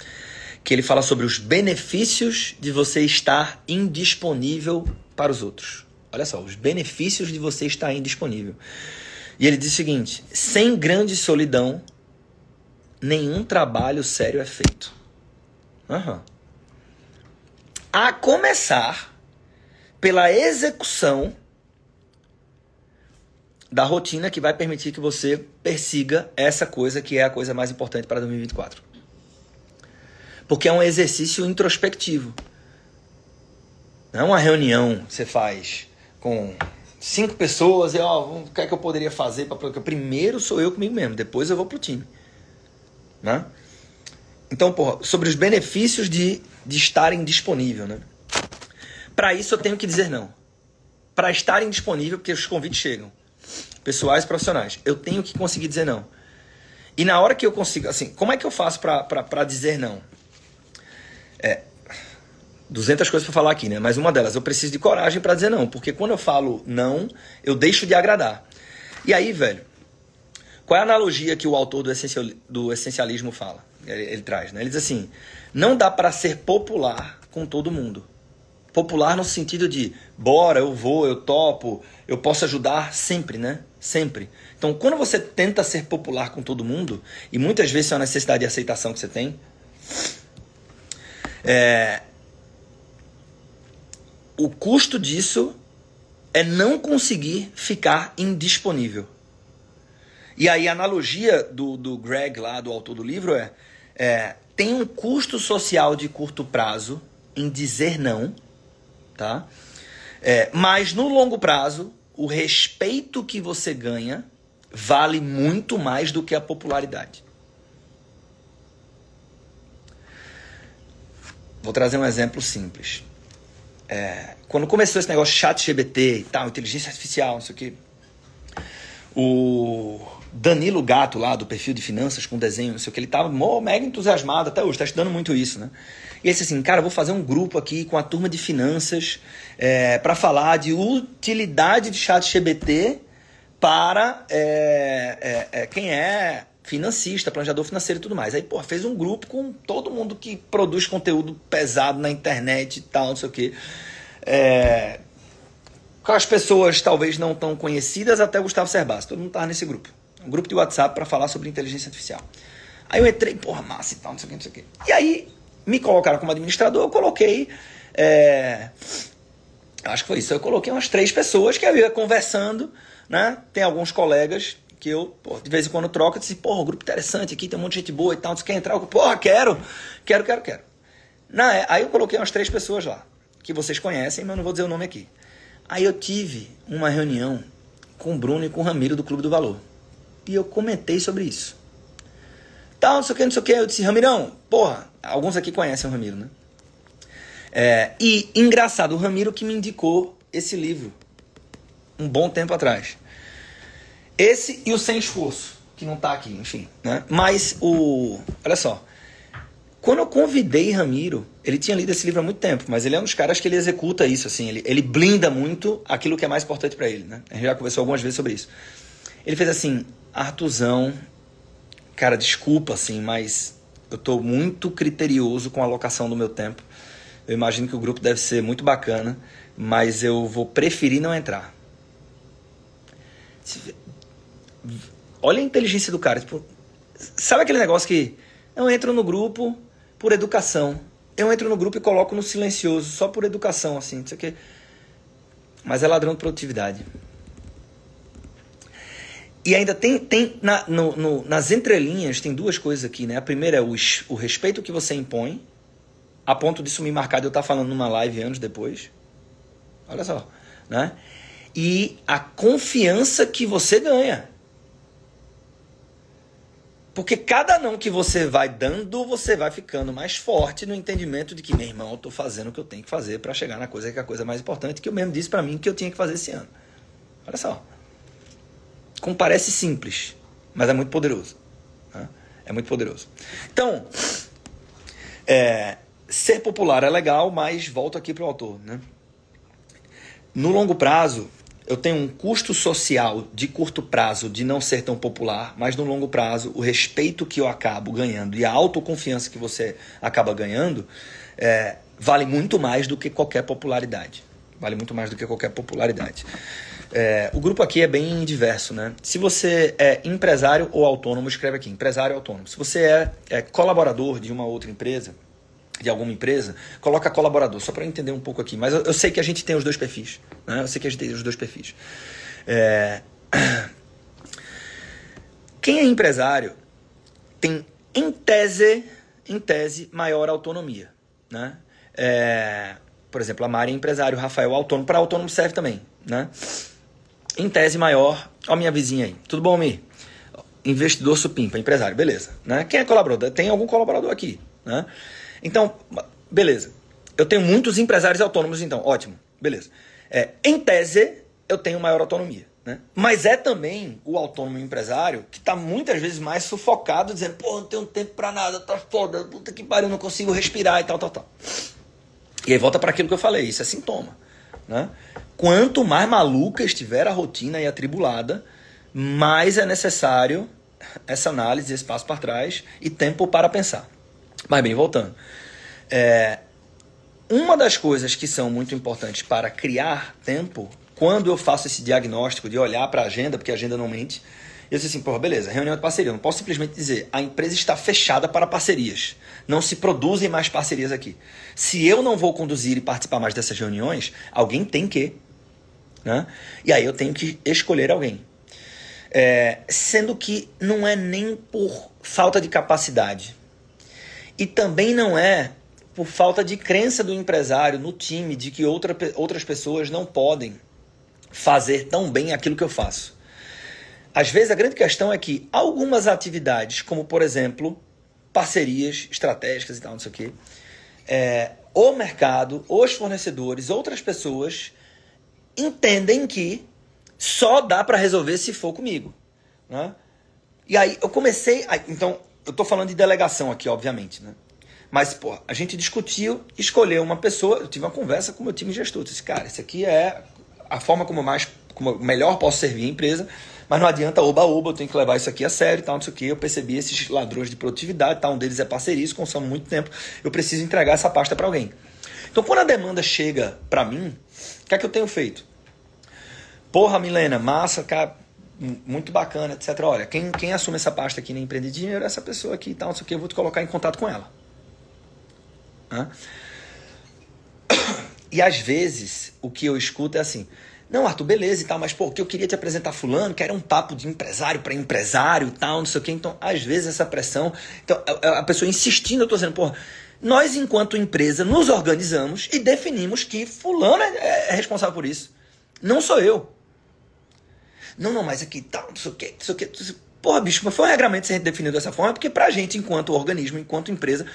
que ele fala sobre os benefícios de você estar indisponível para os outros. Olha só, os benefícios de você estar indisponível. E ele diz o seguinte: sem grande solidão, nenhum trabalho sério é feito. Uhum. A começar pela execução da rotina que vai permitir que você persiga essa coisa que é a coisa mais importante para 2024. Porque é um exercício introspectivo. Não é uma reunião que você faz com cinco pessoas e ó, o que é que eu poderia fazer para primeiro sou eu comigo mesmo, depois eu vou pro time, né? Então, porra, sobre os benefícios de, de estarem disponível, né? Para isso eu tenho que dizer não. Para estarem disponível, porque os convites chegam, pessoais profissionais, eu tenho que conseguir dizer não. E na hora que eu consigo, assim, como é que eu faço para dizer não? É, 200 coisas para falar aqui, né? Mas uma delas, eu preciso de coragem para dizer não, porque quando eu falo não, eu deixo de agradar. E aí, velho, qual é a analogia que o autor do, essencial, do essencialismo fala? Ele, ele traz, né? Ele diz assim: não dá para ser popular com todo mundo. Popular no sentido de bora, eu vou, eu topo, eu posso ajudar sempre, né? Sempre. Então, quando você tenta ser popular com todo mundo, e muitas vezes é uma necessidade de aceitação que você tem, é, o custo disso é não conseguir ficar indisponível. E aí a analogia do, do Greg lá, do autor do livro, é, é tem um custo social de curto prazo em dizer não, tá? É, mas no longo prazo, o respeito que você ganha vale muito mais do que a popularidade. Vou trazer um exemplo simples. É, quando começou esse negócio chat GBT e tal, inteligência artificial, não sei o que, o Danilo Gato lá do perfil de finanças com desenho, não sei o que, ele tava mega entusiasmado até hoje, está estudando muito isso, né? E ele disse assim, cara, vou fazer um grupo aqui com a turma de finanças é, para falar de utilidade de chat GBT para é, é, é, quem é financista, planejador financeiro e tudo mais. Aí, pô, fez um grupo com todo mundo que produz conteúdo pesado na internet e tal, não sei o quê. É, com as pessoas talvez não tão conhecidas, até o Gustavo Cerbasi. Todo mundo tava nesse grupo. Um grupo de WhatsApp para falar sobre inteligência artificial. Aí eu entrei, porra, massa e tal, não sei o que, não sei o que. E aí me colocaram como administrador, eu coloquei. É, acho que foi isso. Eu coloquei umas três pessoas que eu ia conversando, né? Tem alguns colegas que eu, pô, de vez em quando troco, eu disse, porra, um grupo interessante aqui, tem um monte de gente boa e tal, você quer entrar? Eu, porra, quero, quero, quero, quero. Na, é, aí eu coloquei umas três pessoas lá, que vocês conhecem, mas não vou dizer o nome aqui. Aí eu tive uma reunião com o Bruno e com o Ramiro do Clube do Valor. E eu comentei sobre isso. Tal, não sei o que, não sei o que. Eu disse, Ramirão, porra, alguns aqui conhecem o Ramiro, né? É, e engraçado, o Ramiro que me indicou esse livro um bom tempo atrás. Esse e o Sem Esforço, que não está aqui, enfim. Né? Mas o. Olha só. Quando eu convidei Ramiro, ele tinha lido esse livro há muito tempo, mas ele é um dos caras que ele executa isso, assim, ele, ele blinda muito aquilo que é mais importante para ele, né? A gente já conversou algumas vezes sobre isso. Ele fez assim, Artuzão, cara, desculpa, assim, mas eu tô muito criterioso com a alocação do meu tempo. Eu imagino que o grupo deve ser muito bacana, mas eu vou preferir não entrar. Olha a inteligência do cara. Tipo, sabe aquele negócio que eu entro no grupo por educação. Eu entro no grupo e coloco no silencioso, só por educação, assim, não sei o quê. Mas é ladrão de produtividade. E ainda tem, tem na, no, no, nas entrelinhas, tem duas coisas aqui, né? A primeira é o, o respeito que você impõe, a ponto disso me marcar de eu estar falando numa live anos depois. Olha só, né? E a confiança que você ganha. Porque cada não que você vai dando, você vai ficando mais forte no entendimento de que, meu irmão, eu tô fazendo o que eu tenho que fazer para chegar na coisa que é a coisa mais importante, que eu mesmo disse para mim que eu tinha que fazer esse ano. Olha só. Como parece simples, mas é muito poderoso. Né? É muito poderoso. Então, é, ser popular é legal, mas volto aqui para o autor. Né? No longo prazo, eu tenho um custo social de curto prazo de não ser tão popular, mas no longo prazo, o respeito que eu acabo ganhando e a autoconfiança que você acaba ganhando é, vale muito mais do que qualquer popularidade. Vale muito mais do que qualquer popularidade. É, o grupo aqui é bem diverso, né? Se você é empresário ou autônomo, escreve aqui, empresário ou autônomo. Se você é, é colaborador de uma outra empresa, de alguma empresa, coloca colaborador, só para entender um pouco aqui. Mas eu, eu, sei que a gente tem os dois perfis. Né? Eu sei que tem os dois perfis. É... [clears throat] Quem é empresário tem, em tese, em tese, maior autonomia. Né? É... Por exemplo, a Mari é empresário, o Rafael é autônomo. Para autônomo serve também. Né? Em tese maior, ó minha vizinha aí. Tudo bom, Mi? Investidor supimpa, empresário, beleza. Né? Quem é colaborador? Tem algum colaborador aqui. Né? Então, beleza. Eu tenho muitos empresários autônomos, então, ótimo, beleza. É, em tese, eu tenho maior autonomia. Né? Mas é também o autônomo empresário que está muitas vezes mais sufocado, dizendo, pô, não tenho tempo para nada, tá foda, puta que pariu, não consigo respirar e tal, tal, tal. E aí volta para aquilo que eu falei, isso é sintoma. Né? Quanto mais maluca estiver a rotina e atribulada, mais é necessário essa análise, esse passo para trás e tempo para pensar. Mas bem, voltando. É, uma das coisas que são muito importantes para criar tempo, quando eu faço esse diagnóstico de olhar para a agenda, porque a agenda não mente, eu disse assim, porra, beleza, reunião de parceria. Eu não posso simplesmente dizer, a empresa está fechada para parcerias. Não se produzem mais parcerias aqui. Se eu não vou conduzir e participar mais dessas reuniões, alguém tem que. Né? E aí eu tenho que escolher alguém. É, sendo que não é nem por falta de capacidade. E também não é por falta de crença do empresário no time de que outra, outras pessoas não podem fazer tão bem aquilo que eu faço. Às vezes a grande questão é que algumas atividades, como por exemplo, parcerias estratégicas e tal, não sei o quê, é, o mercado, os fornecedores, outras pessoas entendem que só dá para resolver se for comigo. Né? E aí eu comecei. A, então, eu estou falando de delegação aqui, obviamente. Né? Mas, pô, a gente discutiu, escolheu uma pessoa. Eu tive uma conversa com o meu time gestor. Eu disse, cara, isso aqui é a forma como mais como melhor posso servir a empresa mas não adianta oba-oba, eu tenho que levar isso aqui a sério e tal, não sei o que. Eu percebi esses ladrões de produtividade, tá? um deles é parceria, isso consome muito tempo. Eu preciso entregar essa pasta para alguém. Então, quando a demanda chega para mim, o que é que eu tenho feito? Porra, Milena, massa, cara, muito bacana, etc. Olha, quem, quem assume essa pasta aqui na Empreender Dinheiro é essa pessoa aqui e tal, não sei o que, eu vou te colocar em contato com ela. Hã? [coughs] E às vezes, o que eu escuto é assim: não, Arthur, beleza e tal, mas pô, que eu queria te apresentar fulano, que era um papo de empresário para empresário e tal, não sei o quê. Então, às vezes essa pressão, então a, pessoa insistindo, eu tô dizendo, pô, nós enquanto empresa nos organizamos e definimos que fulano é, é, é responsável por isso. Não sou eu. Não, não, mas aqui tal, não sei o quê, não sei o quê. Porra, bicho, mas foi um regramento ser definido dessa forma, porque pra gente, enquanto organismo, enquanto empresa,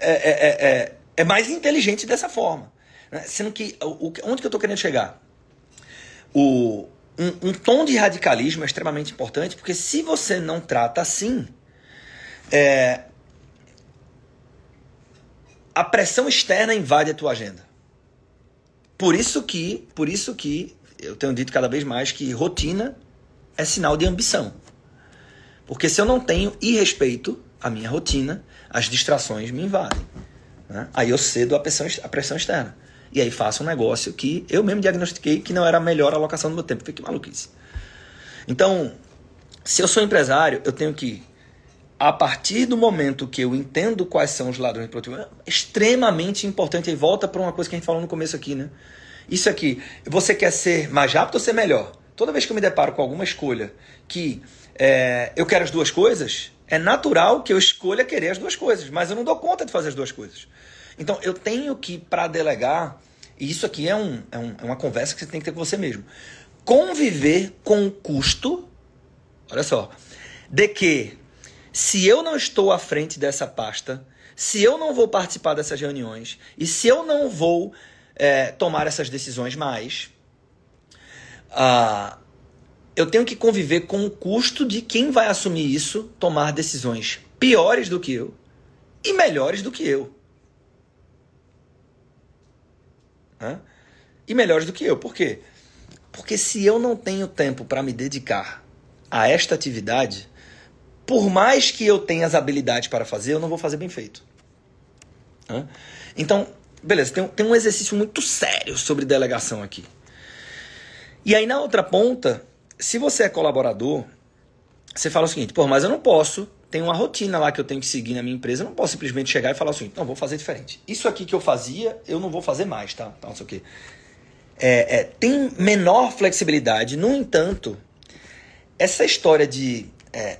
é, é, é, é mais inteligente dessa forma. Né? Sendo que, o, onde que eu tô querendo chegar? o, um, um, tom de radicalismo é extremamente importante, porque se você não trata assim, é, a pressão externa invade a tua agenda. Por isso que, por isso que eu tenho dito cada vez mais que rotina é sinal de ambição. Porque se eu não tenho e respeito a minha rotina, as distrações me invadem. Né? Aí eu cedo a pressão, pressão externa. E aí faço um negócio que eu mesmo diagnostiquei que não era a melhor alocação do meu tempo. Fiquei maluquice. Então, se eu sou empresário, eu tenho que, a partir do momento que eu entendo quais são os ladrões produtivos, é extremamente importante. E volta para uma coisa que a gente falou no começo aqui, né? Isso aqui, você quer ser mais rápido ou ser melhor? Toda vez que eu me deparo com alguma escolha que é, eu quero as duas coisas, é natural que eu escolha querer as duas coisas, mas eu não dou conta de fazer as duas coisas. Então eu tenho que, para delegar, e isso aqui é, um, é, um, é uma conversa que você tem que ter com você mesmo, conviver com o custo, olha só, de que se eu não estou à frente dessa pasta, se eu não vou participar dessas reuniões e se eu não vou é, tomar essas decisões mais, ah, eu tenho que conviver com o custo de quem vai assumir isso tomar decisões piores do que eu e melhores do que eu. Né? E melhores do que eu. Por quê? Porque se eu não tenho tempo para me dedicar a esta atividade, por mais que eu tenha as habilidades para fazer, eu não vou fazer bem feito. Né? Então, beleza, tem, tem um exercício muito sério sobre delegação aqui. E aí, na outra ponta, se você é colaborador, você fala o seguinte: pô, mas eu não posso tem uma rotina lá que eu tenho que seguir na minha empresa. Eu não posso simplesmente chegar e falar assim, não, vou fazer diferente. Isso aqui que eu fazia, eu não vou fazer mais, tá? Não sei o quê. É, é, tem menor flexibilidade. No entanto, essa história de, é,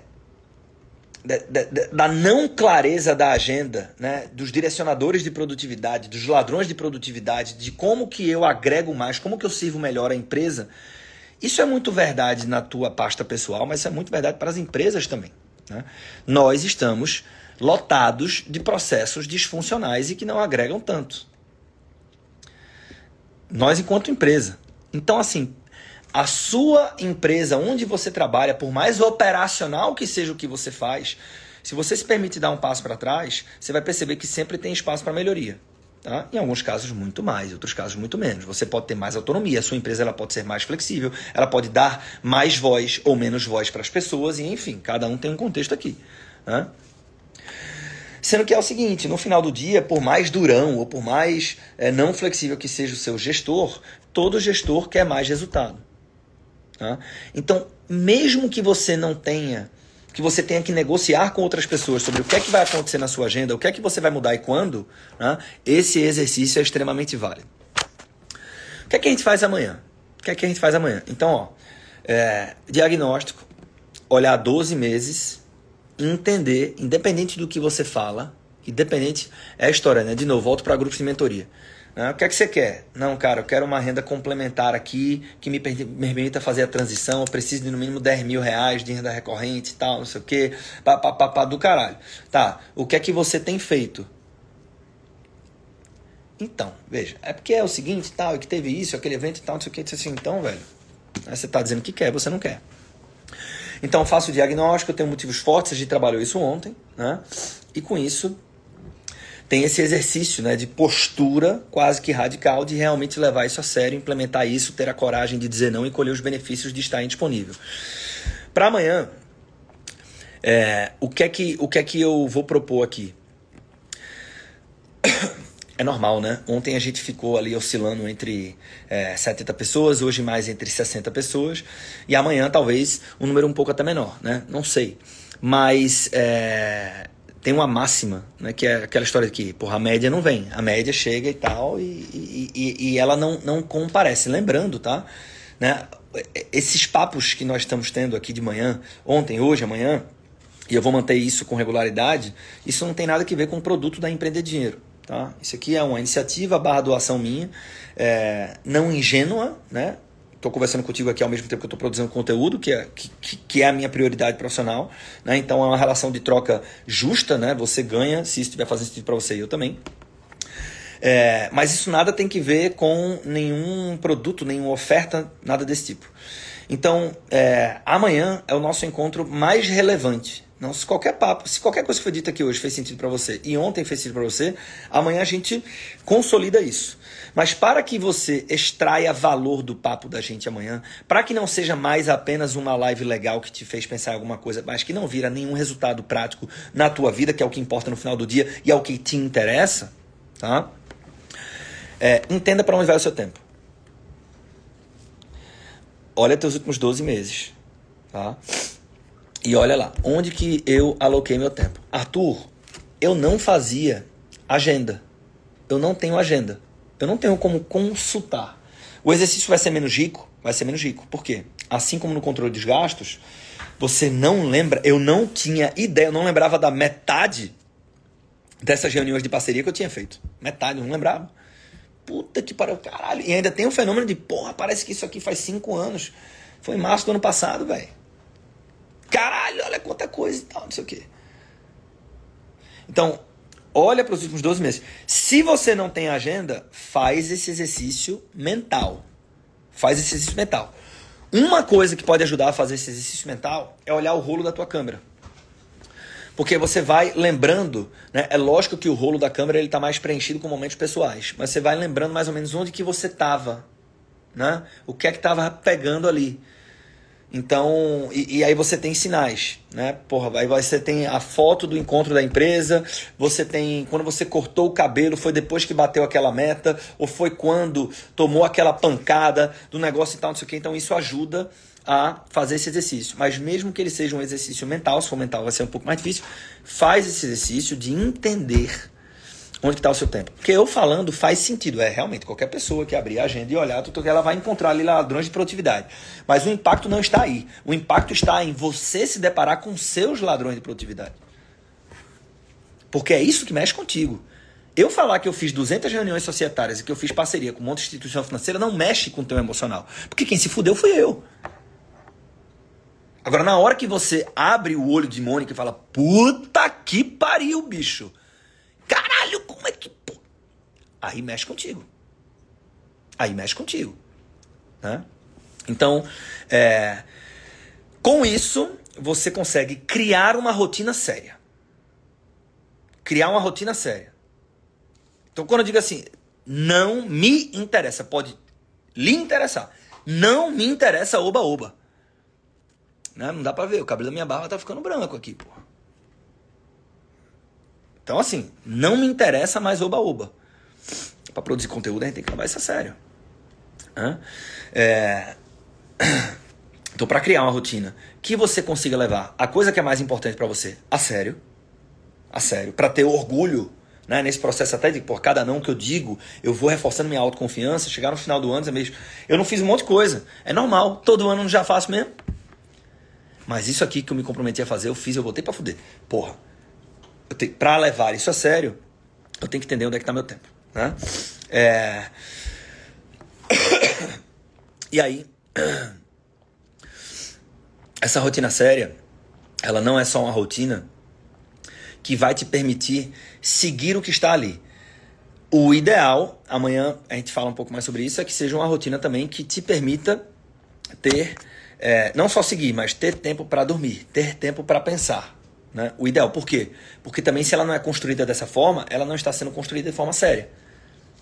de, da não clareza da agenda, né, dos direcionadores de produtividade, dos ladrões de produtividade, de como que eu agrego mais, como que eu sirvo melhor a empresa, isso é muito verdade na tua pasta pessoal, mas isso é muito verdade para as empresas também. Né? Nós estamos lotados de processos disfuncionais e que não agregam tanto. Nós, enquanto empresa. Então, assim, a sua empresa, onde você trabalha, por mais operacional que seja o que você faz, se você se permite dar um passo para trás, você vai perceber que sempre tem espaço para melhoria. Tá? Em alguns casos, muito mais, em outros casos, muito menos. Você pode ter mais autonomia, a sua empresa ela pode ser mais flexível, ela pode dar mais voz ou menos voz para as pessoas, e enfim, cada um tem um contexto aqui. Tá? Sendo que é o seguinte, no final do dia, por mais durão ou por mais é, não flexível que seja o seu gestor, todo gestor quer mais resultado. Tá? Então, mesmo que você não tenha, que você tenha que negociar com outras pessoas sobre o que é que vai acontecer na sua agenda, o que é que você vai mudar e quando, né? esse exercício é extremamente válido. O que é que a gente faz amanhã? O que é que a gente faz amanhã? Então, ó, é, diagnóstico, olhar 12 meses, entender, independente do que você fala, independente, é a história, né? De novo, volto para grupos de mentoria. Né? O que é que você quer? Não, cara, eu quero uma renda complementar aqui que me, permita fazer a transição. Eu preciso de no mínimo 10 mil reais de renda recorrente e tal, não sei o quê. Pá, pá, pá, pá, do caralho. Tá, o que é que você tem feito? Então, veja, é porque é o seguinte, tal, é que teve isso, aquele evento e tal, não sei o que, assim, então, velho, aí você tá dizendo que quer, você não quer. Então, faço o diagnóstico, eu tenho motivos fortes, a gente trabalhou isso ontem, né? E com isso, tem esse exercício né, de postura quase que radical de realmente levar isso a sério, implementar isso, ter a coragem de dizer não e colher os benefícios de estar indisponível. Para amanhã, é, o, que é que, o que é que eu vou propor aqui? É normal, né? Ontem a gente ficou ali oscilando entre é, 70 pessoas, hoje mais entre 60 pessoas, e amanhã talvez um número um pouco até menor, né? Não sei. Mas é, tem uma máxima, né? Que é aquela história que, porra, a média não vem. A média chega e tal, e, e, e, e ela não, não comparece. Lembrando, tá? Né? Esses papos que nós estamos tendo aqui de manhã, ontem, hoje, amanhã, e eu vou manter isso com regularidade, isso não tem nada a ver com o produto da Empreender Dinheiro. Tá? Isso aqui é uma iniciativa barra doação minha, é, não ingênua, né? Estou conversando contigo aqui ao mesmo tempo que estou produzindo conteúdo, que é, que, que, é a minha prioridade profissional. Né? Então é uma relação de troca justa, né? Você ganha se isso estiver fazendo sentido para você e eu também. É, mas isso nada tem que ver com nenhum produto, nenhuma oferta, nada desse tipo. Então, é, amanhã é o nosso encontro mais relevante não, se qualquer papo, se qualquer coisa que foi dita aqui hoje fez sentido para você e ontem fez sentido para você, amanhã a gente consolida isso. Mas para que você extraia valor do papo da gente amanhã, para que não seja mais apenas uma live legal que te fez pensar em alguma coisa, mas que não vira nenhum resultado prático na tua vida, que é o que importa no final do dia e é o que te interessa, tá? É, entenda para onde vai o seu tempo. Olha teus últimos 12 meses, tá? E olha lá, onde que eu aloquei meu tempo? Arthur, eu não fazia agenda. Eu não tenho agenda. Eu não tenho como consultar. O exercício vai ser menos rico? Vai ser menos rico. Por quê? Assim como no controle dos gastos, você não lembra, eu não tinha ideia, eu não lembrava da metade dessas reuniões de parceria que eu tinha feito. Metade, eu não lembrava. Puta que pariu, caralho. E ainda tem o um fenômeno de, porra, parece que isso aqui faz cinco anos. Foi em março do ano passado, velho. Caralho, olha quanta coisa e tal, não sei o quê. Então, olha para os últimos 12 meses. Se você não tem agenda, faz esse exercício mental. Faz esse exercício mental. Uma coisa que pode ajudar a fazer esse exercício mental é olhar o rolo da tua câmera. Porque você vai lembrando, né? É lógico que o rolo da câmera ele está mais preenchido com momentos pessoais, mas você vai lembrando mais ou menos onde que você estava, né? O que é que estava pegando ali. Então, e, e, aí você tem sinais, né? Porra, aí você tem a foto do encontro da empresa, você tem quando você cortou o cabelo, foi depois que bateu aquela meta, ou foi quando tomou aquela pancada do negócio e tal, não sei o que. Então, isso ajuda a fazer esse exercício. Mas mesmo que ele seja um exercício mental, se for mental vai ser um pouco mais difícil, faz esse exercício de entender Onde está o seu tempo? Porque eu falando faz sentido. É realmente qualquer pessoa que abrir a agenda e olhar, tudo que ela vai encontrar ali ladrões de produtividade. Mas o impacto não está aí. O impacto está em você se deparar com seus ladrões de produtividade. Porque é isso que mexe contigo. Eu falar que eu fiz 200 reuniões societárias e que eu fiz parceria com um monte de instituição financeira não mexe com o teu emocional. Porque quem se fudeu fui eu. Agora, na hora que você abre o olho de Mônica e fala, puta que pariu, bicho. Caralho, como é que. Aí mexe contigo. Aí mexe contigo. Né? Então, é, com isso, você consegue criar uma rotina séria. Criar uma rotina séria. Então, quando eu digo assim, não me interessa, pode lhe interessar. Não me interessa oba-oba. Né? Não dá pra ver, o cabelo da minha barba tá ficando branco aqui, porra. Então, assim, não me interessa mais oba-oba. Para produzir conteúdo, a gente tem que levar isso a sério. É... [clears throat] Então, para criar uma rotina que você consiga levar a coisa que é mais importante para você a sério, a sério, para ter orgulho né, nesse processo até de por cada não que eu digo, eu vou reforçando minha autoconfiança, chegar no final do ano dizer mesmo, eu não fiz um monte de coisa, é normal, todo ano eu já faço mesmo. Mas isso aqui que eu me comprometi a fazer, eu fiz, eu botei para fuder. Porra, pra levar isso a sério, eu tenho que entender onde é que tá meu tempo. Né? É... [coughs] E aí, [coughs] essa rotina séria, ela não é só uma rotina que vai te permitir seguir o que está ali. O ideal, amanhã a gente fala um pouco mais sobre isso, é que seja uma rotina também que te permita ter, é, não só seguir, mas ter tempo para dormir, ter tempo para pensar. Né? O ideal, por quê? Porque também se ela não é construída dessa forma, ela não está sendo construída de forma séria.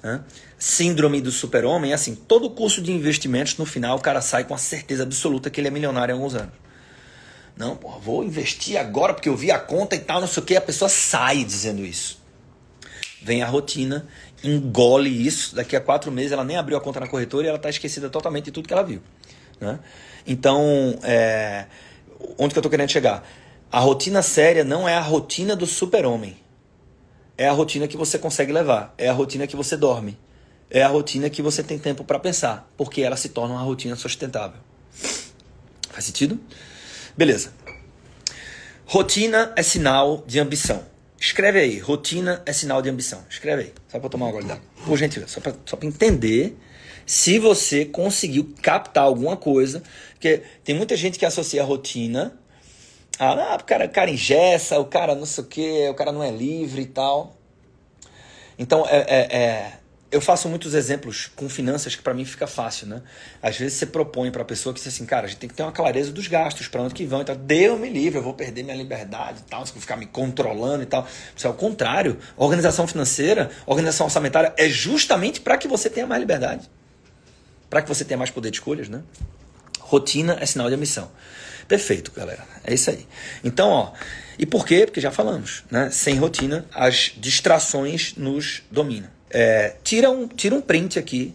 Né? Síndrome do super-homem é assim: todo curso de investimentos, no final, o cara sai com a certeza absoluta que ele é milionário em alguns anos. Não, porra, vou investir agora porque eu vi a conta e tal, não sei o que. A pessoa sai dizendo isso. Vem a rotina, engole isso. Daqui a quatro meses ela nem abriu a conta na corretora e ela está esquecida totalmente de tudo que ela viu. Né? Então, é, onde que eu estou querendo chegar? A rotina séria não é a rotina do super-homem. É a rotina que você consegue levar. É a rotina que você dorme. É a rotina que você tem tempo para pensar. Porque ela se torna uma rotina sustentável. Faz sentido? Beleza. Rotina é sinal de ambição. Escreve aí. Rotina é sinal de ambição. Escreve aí. Só para tomar uma gole. Por gentileza. Só para só entender se você conseguiu captar alguma coisa. Porque tem muita gente que associa a rotina Ah, o cara, o cara engessa, o cara não sei o quê, o cara não é livre e tal. Então, é, é, é eu faço muitos exemplos com finanças que para mim fica fácil, né? Às vezes você propõe para a pessoa que diz assim, cara, a gente tem que ter uma clareza dos gastos, para onde que vão, então Deus me livre, eu vou perder minha liberdade e tal, se eu ficar me controlando e tal. Isso é o contrário. Organização financeira, organização orçamentária é justamente para que você tenha mais liberdade. Para que você tenha mais poder de escolhas, né? Rotina é sinal de ambição. Perfeito, galera. É isso aí. Então, ó, e por quê? Porque já falamos, né? Sem rotina, as distrações nos dominam. É, tira, um, tira um print aqui,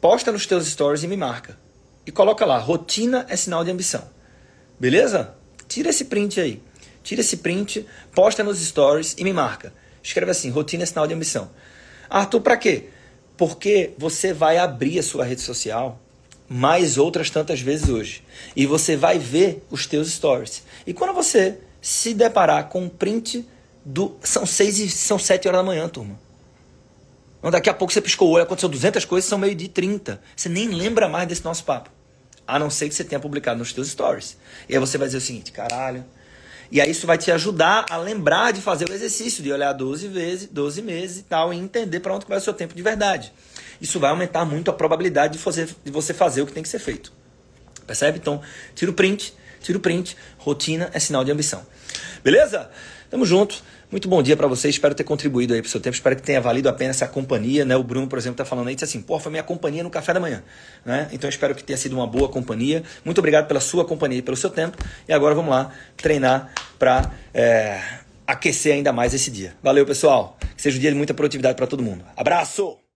posta nos teus stories e me marca. E coloca lá, rotina é sinal de ambição. Beleza? Tira esse print aí. Tira esse print, posta nos stories e me marca. Escreve assim, rotina é sinal de ambição. Arthur, para quê? Porque você vai abrir a sua rede social mais outras tantas vezes hoje. E você vai ver os teus stories. E quando você se deparar com um print do... São seis e são sete horas da manhã, turma. Então, daqui a pouco você piscou o olho, aconteceu 200 coisas, são meio de 30. Você nem lembra mais desse nosso papo. A não ser que você tenha publicado nos seus stories. E aí você vai dizer o seguinte, caralho. E aí isso vai te ajudar a lembrar de fazer o exercício, de olhar 12 vezes, 12 meses e tal, e entender para onde vai o seu tempo de verdade. Isso vai aumentar muito a probabilidade de, fazer, de você fazer o que tem que ser feito. Percebe? Então, tira o print, tira o print, rotina é sinal de ambição. Beleza? Tamo junto. Muito bom dia para você, espero ter contribuído aí pro seu tempo, espero que tenha valido a pena essa companhia, né? O Bruno, por exemplo, tá falando aí, disse assim, pô, foi minha companhia no café da manhã, né? Então espero que tenha sido uma boa companhia. Muito obrigado pela sua companhia e pelo seu tempo. E agora vamos lá treinar para é, aquecer ainda mais esse dia. Valeu, pessoal. Que seja um dia de muita produtividade para todo mundo. Abraço!